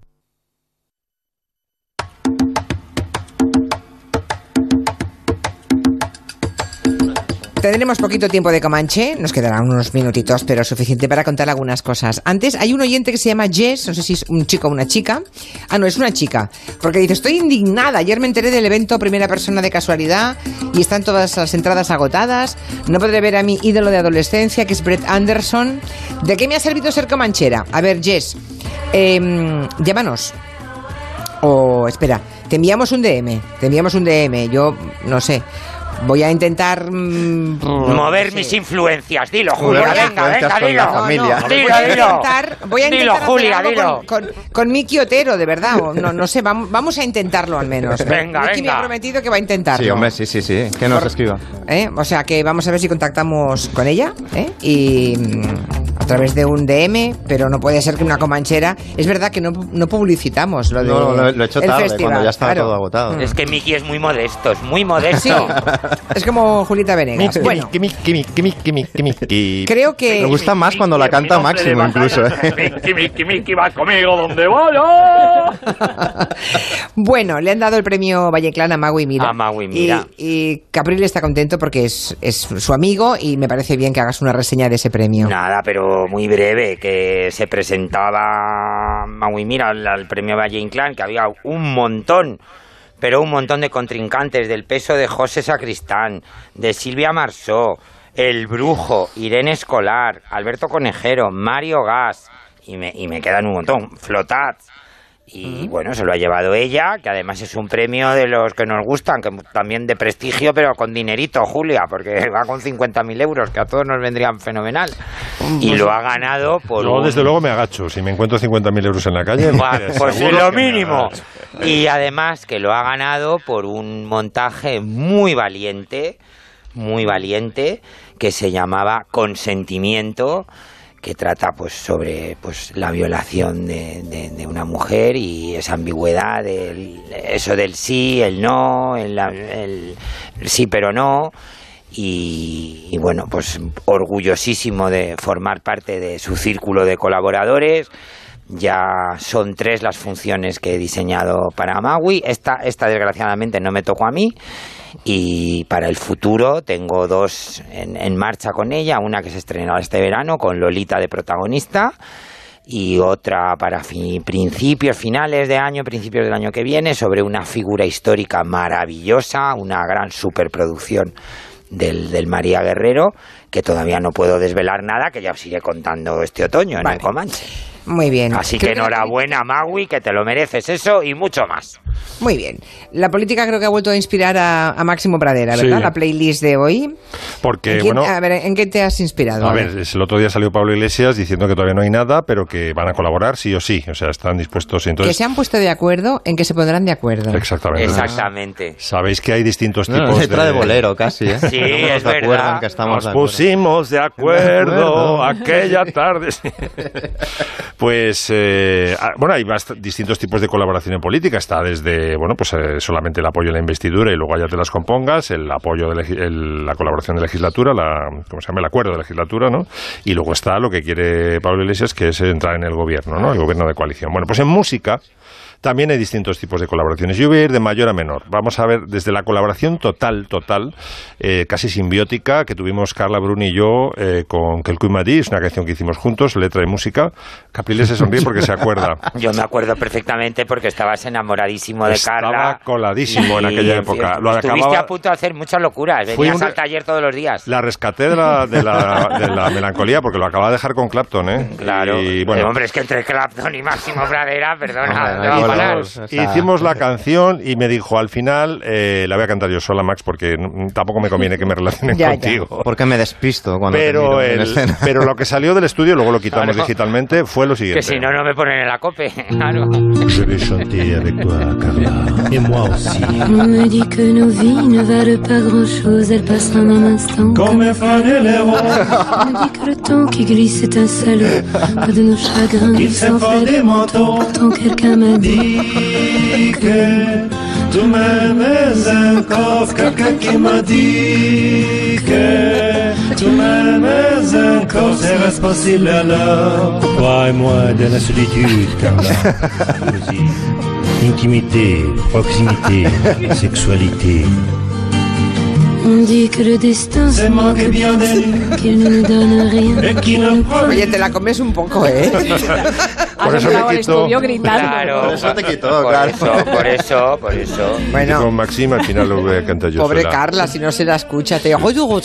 Tendremos poquito tiempo de Comanche, nos quedarán unos minutitos, pero suficiente para contar algunas cosas. Antes, hay un oyente que se llama Jess, no sé si es un chico o una chica. Ah, no, es una chica, porque dice, estoy indignada, ayer me enteré del evento Primera Persona de Casualidad y están todas las entradas agotadas, no podré ver a mi ídolo de adolescencia, que es Brett Anderson. ¿De qué me ha servido ser comanchera? A ver, Jess, em, llámanos. O, espera, te enviamos un DM, te enviamos un DM, yo no sé. Voy a intentar mm, Mover mis influencias, dilo, Julia. Voy Venga, venga, con dilo. la familia. Dilo, voy a dilo. intentar, voy a Dilo, intentar hacer Julia, dilo. Con, con, con Miki Otero, de verdad. o No, no sé, vamos, vamos a intentarlo al menos. Venga, Miki me venga. ha prometido que va a intentarlo. Sí, hombre, sí, sí, sí. Que nos escriba. ¿Eh? O sea que vamos a ver si contactamos con ella ¿eh? y mm, a través de un DM, pero no puede ser que una comanchera. Es verdad que no, no publicitamos lo de No, lo, lo he hecho tarde, festival, cuando ya estaba claro. todo agotado. Es que Miki es muy modesto, es muy modesto. Sí, es como Julieta Venegas. Bueno, creo que Me gusta más cuando la canta Máximo, incluso. ¿eh? Miki, Miki, Miki, vas conmigo donde vaya. Bueno, le han dado el premio Valleclán a Magui Mira. A Magui Mira. Y, y Capril está contento porque es, es su amigo y me parece bien que hagas una reseña de ese premio. Nada, pero muy breve, que se presentaba Maui Mira al, al premio Valle Inclán, que había un montón, pero un montón de contrincantes del peso de José Sacristán, de Silvia Marsó, El Brujo, Irene Escolar, Alberto Conejero, Mario Gas, y me, y me quedan un montón, Flotat. Y bueno, se lo ha llevado ella, que además es un premio de los que nos gustan, que también de prestigio, pero con dinerito, Julia, porque va con 50.000 euros, que a todos nos vendrían fenomenal. Y lo ha ganado por Yo, un- desde luego, me agacho. Si me encuentro 50.000 euros en la calle, pues es aseguro lo mínimo. Y además que lo ha ganado por un montaje muy valiente, muy valiente, que se llamaba Consentimiento, que trata pues sobre pues la violación de, de- una mujer y esa ambigüedad, del, eso del sí, el no, el, sí pero no. Y, bueno, pues orgullosísimo de formar parte de su círculo de colaboradores. Ya son tres las funciones que he diseñado para Maui. Esta, esta desgraciadamente no me tocó a mí. Y para el futuro tengo dos en, en marcha con ella. Una que se estrenará este verano con Lolita de protagonista. Y otra para principios, finales de año, principios del año que viene, sobre una figura histórica maravillosa, una gran superproducción del, del María Guerrero, que todavía no puedo desvelar nada, que ya os iré contando este otoño en el Comanche. Muy bien. Así Creo que enhorabuena, Magui, que te lo mereces eso y mucho más. Muy bien. La política creo que ha vuelto a inspirar a, a Máximo Pradera, Sí. ¿verdad? La playlist de hoy. Porque, ¿En quién- bueno, a ver, ¿en qué te has inspirado? A ver, el otro día salió Pablo Iglesias diciendo que todavía no hay nada, pero que van a colaborar sí o sí. O sea, están dispuestos. y que Entonces, se han puesto de acuerdo en que se pondrán de acuerdo. Exactamente. Exactamente. Sabéis que hay distintos No, tipos letra de bolero casi, ¿eh? Sí, es de acuerdo verdad. que estamos Nos de acuerdo. pusimos de acuerdo. acuerdo aquella tarde. Pues, eh, ah, bueno, hay distintos tipos de colaboración en política. Está desde, bueno, pues eh, solamente el apoyo en la investidura y luego ya te las compongas, el apoyo de el- la colaboración de legislatura, la, ¿cómo se llama? El acuerdo de legislatura, ¿no? Y luego está lo que quiere Pablo Iglesias, que es entrar en el gobierno, ¿no? El gobierno de coalición. Bueno, pues en música también hay distintos tipos de colaboraciones. Yo voy a ir de mayor a menor. Vamos a ver desde la colaboración total, total, eh, casi simbiótica, que tuvimos Carla Bruni y yo eh, con Kelku y Madí, es una canción que hicimos juntos, letra y música. Capriles se sonríe porque se acuerda. Yo me acuerdo perfectamente porque estabas enamoradísimo de Estaba Carla. coladísimo en aquella época. Lo Estuviste acababa- a punto de hacer muchas locuras. Venías un- al taller todos los días. La rescaté de la, de la, de la melancolía porque lo acaba de dejar con Clapton, ¿eh? Claro. Y, bueno, hombre, es que entre Clapton y Máximo Pradera, perdona, Hombre, no hay o sea, Hicimos la canción y me dijo al final, eh, la voy a cantar yo sola, Max, porque tampoco me conviene que me relacionen Ya, ya. contigo. Porque me despisto cuando te Pero, miro en el- escena. pero lo que salió del estudio, luego lo quitamos Claro. digitalmente, fue lo siguiente. Que si no, no me ponen en la cope. Claro. Je vais chanter avec toi, Carla. Et moi aussi. On me dit que nos vies ne valent pas grand-chose, elles passent en un instant. Comme un fanet les roses. On me dit que le temps qui glisse est un salaud, que de nos chagrins Il il s'en s'effondre fait des manteaux. Pourtant quelqu'un m'a dit Dit que tu m'aimes encore. Quelqu'un qui m'a dit que tu m'aimes encore. Serait-ce possible alors? Toi et moi de la solitude, Carla. Jalousie, Intimité, proximité, sexualité. On dit que le destin Se manque bien de nous. qu'il ne nous donne rien. Et qui ne prend Oye, te la comes un poco, ¿eh? Por eso me quito, Claro. Por eso te quitó, claro. Por eso, por eso. con Bueno, Maxim, al final lo voy a cantar yo pobre sola. Carla, si no se la escucha, te oigo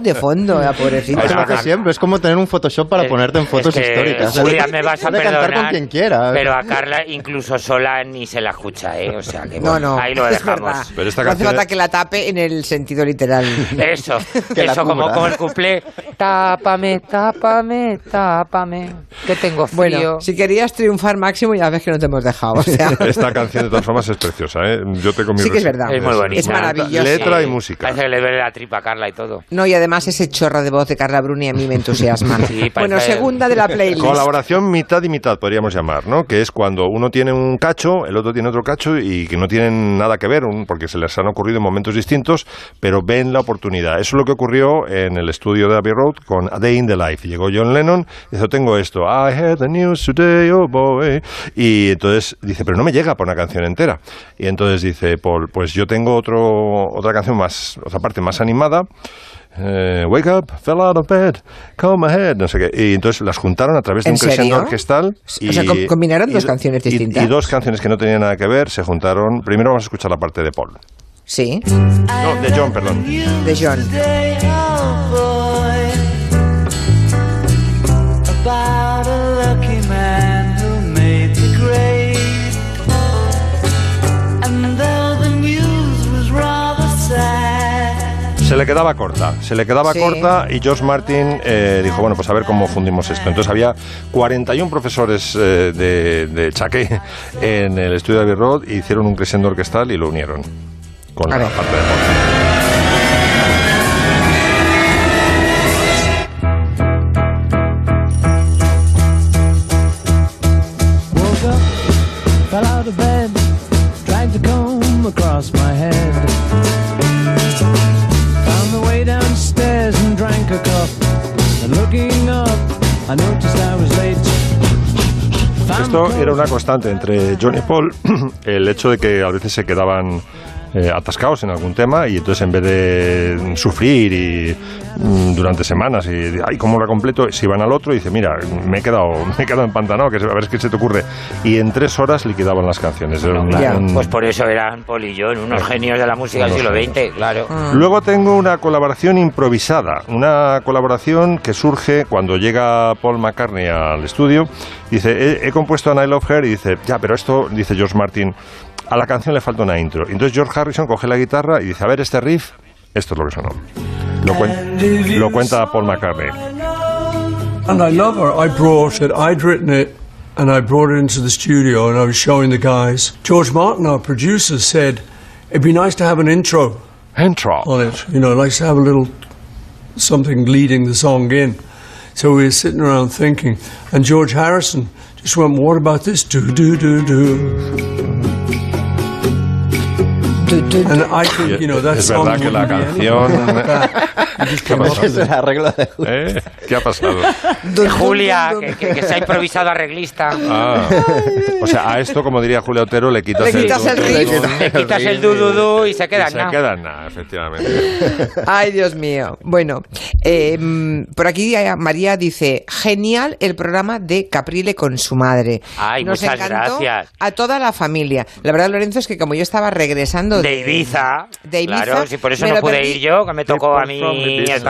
de fondo, la pobrecita. Es lo que siempre, es como tener un Photoshop para Eh, ponerte en fotos es que, históricas. Julia, me vas a Puede cantar perdonar, con quien quiera. Pero a Carla incluso sola ni se la escucha, ¿eh? O sea que No, bueno, no, ahí lo dejamos. Pero esta no hace canción- falta que la tape en el sentido literal. Eso, Que eso como, como el cuplé. Tápame, tápame, tápame. Que tengo frío. Bueno, si querías triunfar máximo, ya ves que no te hemos dejado. O sea, Esta canción, de todas formas, es preciosa, ¿eh? Yo tengo mi Sí que es verdad. Es muy bonita. Es maravillosa. Letra y música. Parece que le duele la tripa a Carla y todo. no, y además ese chorro de voz de Carla Bruni a mí me entusiasma. Sí, bueno, segunda de la playlist. Colaboración mitad y mitad, podríamos llamar, ¿no? Que es cuando uno tiene un cacho, el otro tiene otro cacho y que no tienen nada que ver, porque se les han ocurrido en momentos distintos, pero ven la oportunidad. Eso es lo que ocurrió en el estudio de Abbey Road con A Day in the Life. Llegó John Lennon y dijo, tengo esto, I heard the news today, oh boy. Y entonces dice, pero no me llega para una canción entera. Y entonces dice Paul, pues yo tengo otro, otra canción más, otra parte más animada. eh, wake up, fell out of bed, come ahead, no sé qué. Y entonces las juntaron a través de ¿En un crescendo orquestal. O sea, com- combinaron dos canciones y- distintas. Y, dos canciones que no tenían nada que ver se juntaron. Primero vamos a escuchar la parte de Paul. Sí, No, de John, perdón. de John. Se le quedaba corta, se le quedaba Sí. corta y George Martin eh, dijo, bueno, pues a ver cómo fundimos esto. Entonces había 41 profesores eh, de, de chaque en el estudio de Abbey Road, hicieron un crescendo orquestal y lo unieron con A la ver. parte de. Woke up, fell out of bed, tried to comb across my head. Found the way downstairs and drank a cup. And looking up, I noticed I was late. Found Esto era una constante entre John y Paul, el hecho de que a veces se quedaban eh, atascados en algún tema y entonces en vez de sufrir y mm, durante semanas y ay cómo la completo se iban al otro y dice mira me he quedado me he quedado empantanado que a ver qué se te ocurre y en tres horas liquidaban las canciones una- Ya, un- Pues por eso eran Polillón, unos genios de la música del siglo. XX, claro. Luego tengo una colaboración improvisada, una colaboración que surge cuando llega Paul McCartney al estudio. Dice, he, he compuesto a I Love Her y dice, ya, pero esto, dice George Martin, a la canción le falta una intro. Y entonces George Harrison coge la guitarra y dice, a ver, este riff, esto es lo que sonó. Lo, cuen- lo cuenta Paul McCartney. And I love her. I brought it, I'd written it, and I brought it into the studio, and I was showing the guys. George Martin, our producer, said it'd be nice to have an intro. Intro. On it. You know, nice to have a little something leading the song in. So we were sitting around thinking, and George Harrison just went, What about this? Do, do, do, do. And I think, you know, that es song verdad que la wouldn't be canción... anything like that. ¿Qué ha pasado? Es el arreglo de ¿Eh? ¿Qué ha pasado? De Julia, que, que- que se ha improvisado arreglista. Ah. O sea, a esto, como diría Julia Otero, le quitas, Le quitas el du- riff. Le quitas el du, du, du y se queda y se nada. queda nada, efectivamente. Ay, Dios mío. Bueno, eh, mm, por aquí eh, María dice, genial el programa de Caprile con su madre. Ay, Nos muchas encantó gracias. A toda la familia. La verdad, Lorenzo, es que como yo estaba regresando De Ibiza. de Ibiza, Claro, si por eso no pude perdí. ir yo, que me tocó a mí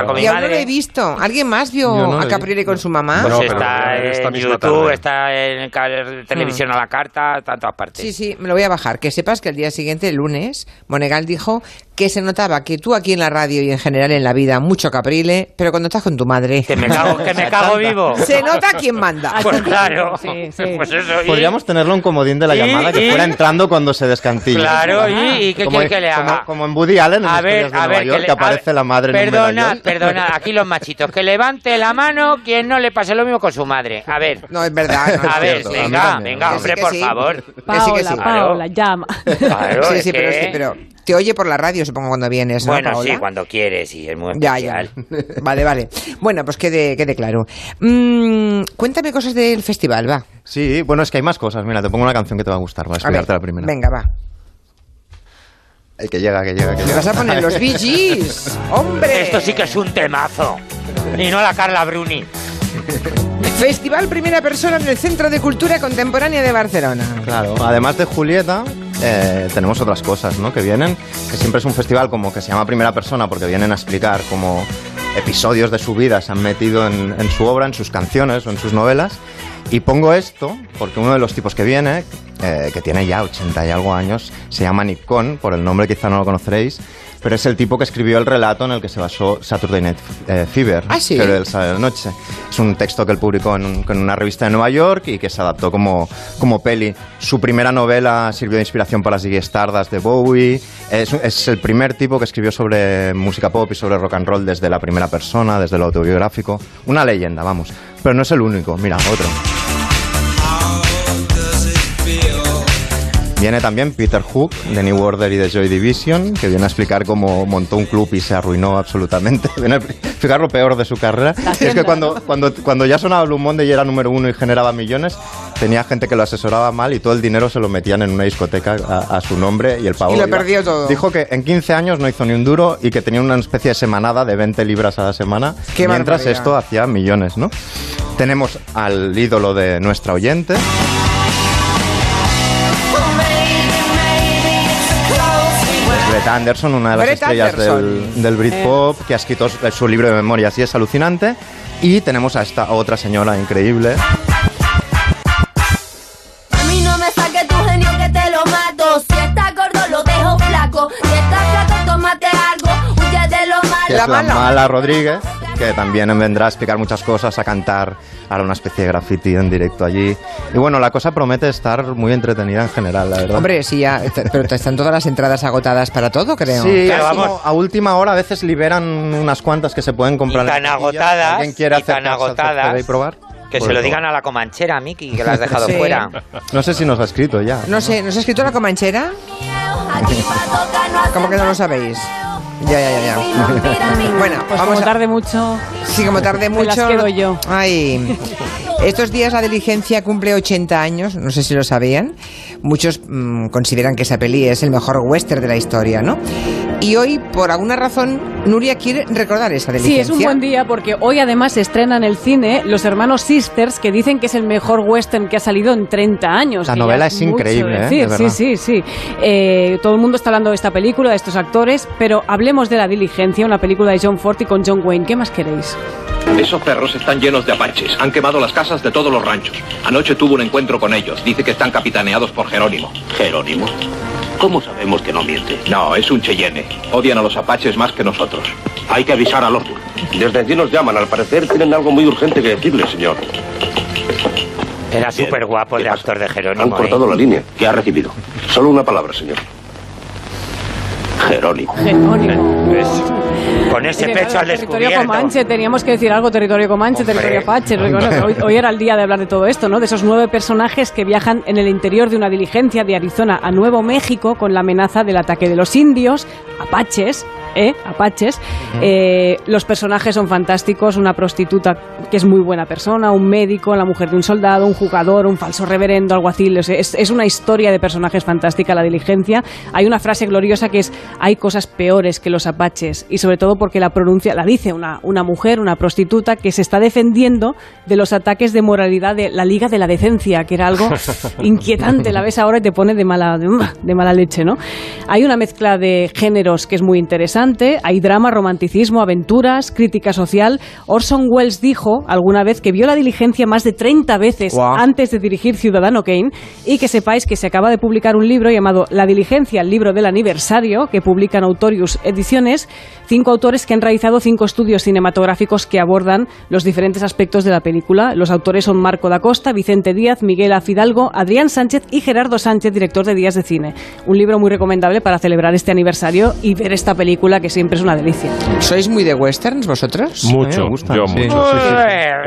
Con mi y aún no lo he visto. ¿Alguien más vio no a he Caprile con su mamá? Pues No, está esta en misma YouTube, tarde. está en televisión a la carta, está en todas partes. Sí, sí, me lo voy a bajar. Que sepas que el día siguiente, el lunes, Monegal dijo que se notaba que tú aquí en la radio y en general en la vida, mucho caprile, pero cuando estás con tu madre... Que me cago, que me cago vivo. Se nota quién manda. Pues claro. Sí, sí. Pues eso. y- Podríamos tenerlo un comodín de la y- llamada que y- fuera entrando cuando se descantilla. Claro, ¿y, y qué como, quiere que le como- haga? Como, en Woody Allen en a ver, de a Nueva ver, York, que, que, aparece la madre en un perdonad, aquí los machitos, que levante la mano quien no le pase lo mismo con su madre. A ver. No, es verdad. no A es ver, cierto. venga, también. venga, hombre, que por sí. favor. Paola. Paola, llama. Claro, Sí, sí, pero te oye por la radio, supongo, cuando vienes, ¿no, Bueno, Paola? sí, cuando quieres, sí, es muy Ya, ya. especial. Vale, vale. Bueno, pues quede, quede claro. Mm, cuéntame cosas del festival, va. Sí, bueno, es que hay más cosas. Mira, te pongo una canción que te va a gustar. Voy a A ver, explicarte la primera. Venga, va. Ay, que llega, que llega, que Me llega. vas a poner los Gees. ¡Hombre! Esto sí que es un temazo. Y no la Carla Bruni. Festival Primera Persona en el Centro de Cultura Contemporánea de Barcelona. Claro, además de Julieta, eh, tenemos otras cosas ¿no? que vienen, que siempre es un festival como que se llama Primera Persona porque vienen a explicar como episodios de su vida se han metido en, en su obra, en sus canciones o en sus novelas. Y pongo esto porque uno de los tipos que viene, eh, que tiene ya 80 y algo años, se llama Nick Cohn, por el nombre quizá no lo conoceréis, pero es el tipo que escribió el relato en el que se basó Saturday Night eh, Fever, Ah, ¿sí? Fiebre del sábado de la noche. Es un texto que él publicó en, en una revista de Nueva York y que se adaptó como, como peli. Su primera novela sirvió de inspiración para las Stardust de Bowie. Es, es el primer tipo que escribió sobre música pop y sobre rock and roll desde la primera persona, desde lo autobiográfico. Una leyenda, vamos. Pero no es el único. Mira, otro. Viene también Peter Hook de New Order y de Joy Division, que viene a explicar cómo montó un club y se arruinó absolutamente. Viene a explicar lo peor de su carrera. Es que cuando, cuando, cuando ya sonaba Blue Monday y era número uno y generaba millones, tenía gente que lo asesoraba mal y todo el dinero se lo metían en una discoteca a, a su nombre y el pavo... Y lo iba- perdió todo. Dijo que en 15 años no hizo ni un duro y que tenía una especie de semanada de 20 libras a la semana, Qué mientras barbaridad. esto hacía millones, ¿no? Tenemos al ídolo de nuestra oyente, Brett Anderson, una de las Brett estrellas Anderson. del, del Britpop, que ha escrito su- libro de memorias y es alucinante. Y tenemos a esta otra señora increíble, A mí no me saque tu genio que te lo mato. Si estás gordo, lo dejo flaco. Si estás flaco, tómate algo. Huye de lo malo. que es la mala Rodríguez, que también vendrá a explicar muchas cosas, a cantar, hará una especie de graffiti en directo allí. Y bueno, la cosa promete estar muy entretenida en general, la verdad. Hombre, sí, ya, pero están todas las entradas agotadas para todo, creo. Sí, es como a última hora a veces liberan unas cuantas que se pueden comprar. Y tan agotadas, ¿Alguien quiere y tan acercarse al agotadas, y probar? Que se lo no. digan a la comanchera, Miki, que la has dejado Sí. fuera. No sé si nos ha escrito ya. No sé, ¿nos ha escrito la comanchera? ¿Cómo que no lo sabéis? Ya, ya, ya, ya. bueno, Pues vamos como a... tarde mucho. Sí, como tarde me las mucho. quedo yo. Ay. Estos días la diligencia cumple 80 años, no sé si lo sabían. Muchos mm, consideran que esa peli es el mejor western de la historia, ¿no? Y hoy, por alguna razón, Nuria quiere recordar esa Sí, diligencia. es un buen día porque hoy además se estrena en el cine Los Hermanos Sisters, que dicen que es el mejor western que ha salido en 30 años. La novela es increíble, ¿eh? decir. Sí, sí, sí. Eh, todo el mundo está hablando de esta película, de estos actores, pero hablemos de La Diligencia, una película de John Ford y con John Wayne. ¿Qué más queréis? Esos perros están llenos de apaches. Han quemado las casas de todos los ranchos. Anoche tuvo un encuentro con ellos. Dice que están capitaneados por Jerónimo. ¿Jerónimo? ¿Cómo sabemos que no miente? No, es un Cheyenne. Odian a los apaches más que nosotros. Hay que avisar a Lord. Desde allí nos llaman. Al parecer tienen algo muy urgente que decirle, señor. Era súper guapo el actor de Han Jerónimo. cortado ¿eh? la línea. ¿Qué ha recibido? Solo una palabra, señor. Jerónimo. Jerónimo. Con ese pecho al Territorio descubierto. Comanche, teníamos que decir algo, territorio Comanche, Hombre. territorio Apache. Hoy, hoy era el día de hablar de todo esto, ¿no? De esos nueve personajes que viajan en el interior de una diligencia de Arizona a Nuevo México con la amenaza del ataque de los indios, apaches, ¿eh? Apaches. Eh, los personajes son fantásticos, una prostituta que es muy buena persona, un médico, la mujer de un soldado, un jugador, un falso reverendo, alguacil. Es, es- es una historia de personajes fantástica la diligencia. Hay una frase gloriosa que es hay cosas peores que los apaches y sobre todo porque la pronuncia la dice una, una mujer, una prostituta que se está defendiendo de los ataques de moralidad de la Liga de la Decencia, que era algo inquietante. La ves ahora y te pone de mala, de mala leche, ¿no? Hay una mezcla de géneros que es muy interesante. Hay drama, romanticismo, aventuras, crítica social. Orson Welles dijo alguna vez que vio la diligencia más de 30 veces antes de dirigir Ciudadano Kane y que sepáis que se acaba de publicar un libro llamado La diligencia, el libro del aniversario, que publican Autorius Ediciones, cinco autores que han realizado cinco estudios cinematográficos que abordan los diferentes aspectos de la película. Los autores son Marco da Costa, Vicente Díaz, Miguel Afidalgo, Adrián Sánchez y Gerardo Sánchez, director de Días de Cine. Un libro muy recomendable para celebrar este aniversario y ver esta película que siempre es una delicia. ¿Sois muy de westerns vosotros? Mucho, me gustan, yo sí. mucho. sí, sí, sí.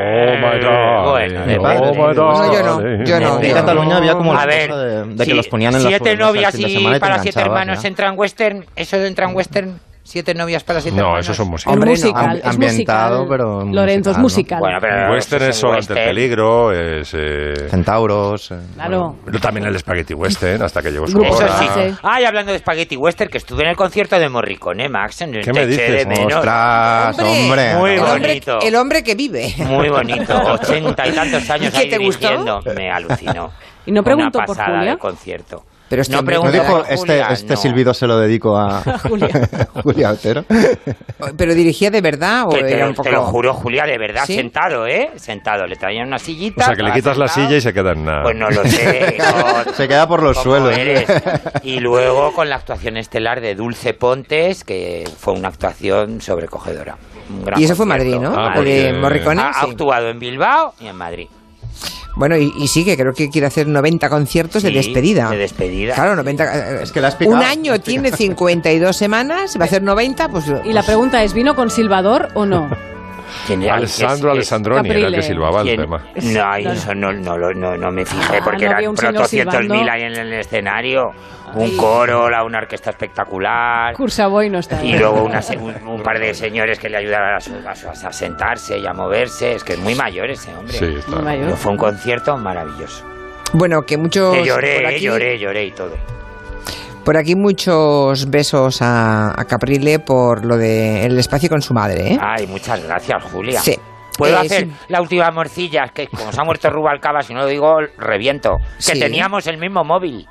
Oh my God. Bueno, Oh my God. No, yo no, yo no. En Cataluña había como la A ver, cosa de, de que si los ponían en las siete sobremesas novias de y para siete hermanos ¿ya? entran western, eso entra en western, siete novias para siete No, hermanos. esos son musicales. Hombre, no, musical, ambi- es ambientado, musical. pero Lorenzo, es musical. Bueno, pero Western eso es solo ante el western. peligro, es... eh, Centauros. eh, Claro. Pero también el Spaghetti Western, hasta que llegó su Eso hora. sí. Sí. Ay, hablando de Spaghetti Western, que estuve en el concierto de Morricone, Max, en el ¿Qué me dices? de menos. Ostras, hombre. Muy el, hombre, bonito. el hombre que vive. Muy bonito, ochenta y tantos años ¿Y qué ahí te gustó? Me alucinó. ¿Y no preguntó Una por Julia? de concierto. Pero este no hombre- ¿No preguntó dijo, por este, Julia, este no. silbido se lo dedico a Julia. Julia Otero? ¿Pero dirigía de verdad o te, era lo- un poco...? te lo juro, Julia, de verdad, ¿Sí? sentado, ¿eh? Sentado. Le traían una sillita. O sea, que le quitas la silla y se queda en nada. Pues no lo sé. Se queda por los ¿Cómo suelos. eres? Y luego con la actuación estelar de Dulce Pontes, que fue una actuación sobrecogedora. Un gran Y eso fue en concierto. Madrid, ¿no? Ah, Porque porque- Morricone, Ha, ha actuado en Bilbao y en Madrid. Bueno, y, y sí, que creo que quiere hacer 90 conciertos de despedida. de despedida. Claro, 90... Es que la has picado. Un año tiene 52 semanas, va a hacer 90, pues... Y la pregunta es, ¿vino con silbador o no? ¿Quién era? Alessandro Es- es- Alessandroni era el que silbaba el tema. No, eso no, no, lo- no, no me fijé Ah, porque ¿no había eran protocientos mil ahí en el escenario. Un coro, la, una orquesta espectacular. Cursaboy no está. Y luego una un, un par de señores que le ayudaban a, su- a su- a sentarse y a moverse. Es que es muy mayor ese hombre. Sí, está. Muy mayor. Fue un concierto maravilloso. Bueno, que muchos... Que por lloré, aquí, lloré, lloré y todo. Por aquí muchos besos a, a Caprile por lo de el espacio con su madre, ¿eh? Ay, muchas gracias, Julia. Sí. ¿Puedo Eh, hacer sí. la última morcilla? Que como se ha muerto Rubalcaba, si no lo digo, reviento. Que Sí. teníamos el mismo móvil.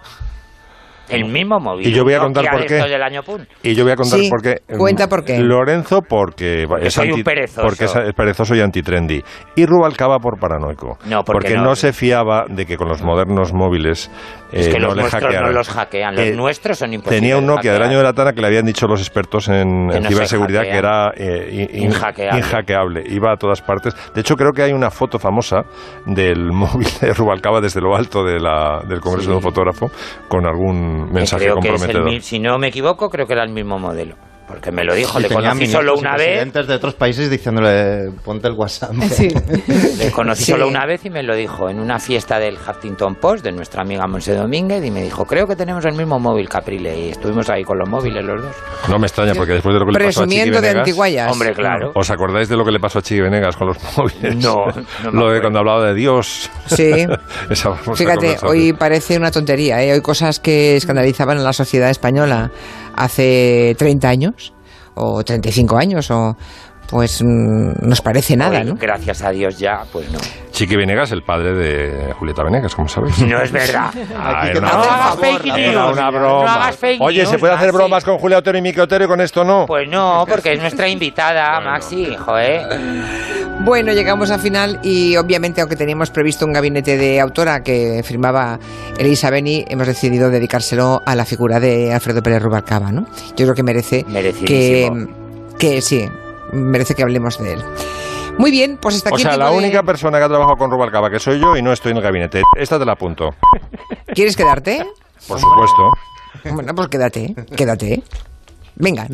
El mismo móvil. Y yo voy a contar por qué. estos del año pun. Y yo voy a contar Sí, por qué. cuenta por qué. Lorenzo porque es, soy un perezoso. porque es perezoso y antitrendy. Y Rubalcaba por paranoico. No, porque no. no. se fiaba de que con los modernos móviles Es eh, que no los le nuestros hackearan. no los hackean. Los Eh, nuestros son imposibles. Tenía un de Nokia del año de la Tana que le habían dicho los expertos en, Que en no se ciberseguridad que era eh, in- in- Inhackeable. inhackeable. Iba a todas partes. De hecho, creo que hay una foto famosa del móvil de Rubalcaba desde lo alto de la- del Congreso Sí. de un fotógrafo con algún Mensaje creo que es el comprometedor. si no me equivoco, creo que era el mismo modelo. Porque me lo dijo. Y Le conocí solo una vez. presidentes de otros países diciéndole, ponte el WhatsApp. Le conocí Sí. solo una vez y me lo dijo en una fiesta del Huffington Post de nuestra amiga Monse Domínguez y me dijo, creo que tenemos el mismo móvil, Caprile. Y estuvimos ahí con los móviles los dos. No me extraña, porque después de lo que le pasó a Chiqui Presumiendo de Venegas... antiguallas. Hombre, claro. ¿Os acordáis de lo que le pasó a Chiqui Venegas con los móviles? No, Lo de cuando hablaba de Dios. Sí. Esa famosa Fíjate, hoy parece una tontería, ¿eh? Hoy cosas que escandalizaban a la sociedad española hace 30 años, o 35 años, o pues mm, nos parece nada, ¿no? Gracias a Dios ya, pues no. Chiqui Venegas, el padre de Julieta Venegas, como sabéis. No es verdad. Ah, era una no broma. hagas fake news. Era una No broma. hagas fake Oye, ¿se puede hacer Maxi. bromas con Julia Otero y Miki Otero y con esto no? Pues no, porque es nuestra invitada, Maxi, joder. Bueno, llegamos al final y obviamente, aunque teníamos previsto un gabinete de autora que firmaba Elisa Beni, hemos decidido dedicárselo a la figura de Alfredo Pérez Rubalcaba, ¿no? Yo creo que merece que, que sí, merece que hablemos de él. Muy bien, pues O aquí. sea, el la de- única persona que ha trabajado con Rubalcaba que soy yo y no estoy en el gabinete. Esta te la apunto. ¿Quieres quedarte? Por supuesto. Bueno, pues quédate, quédate. Venga, no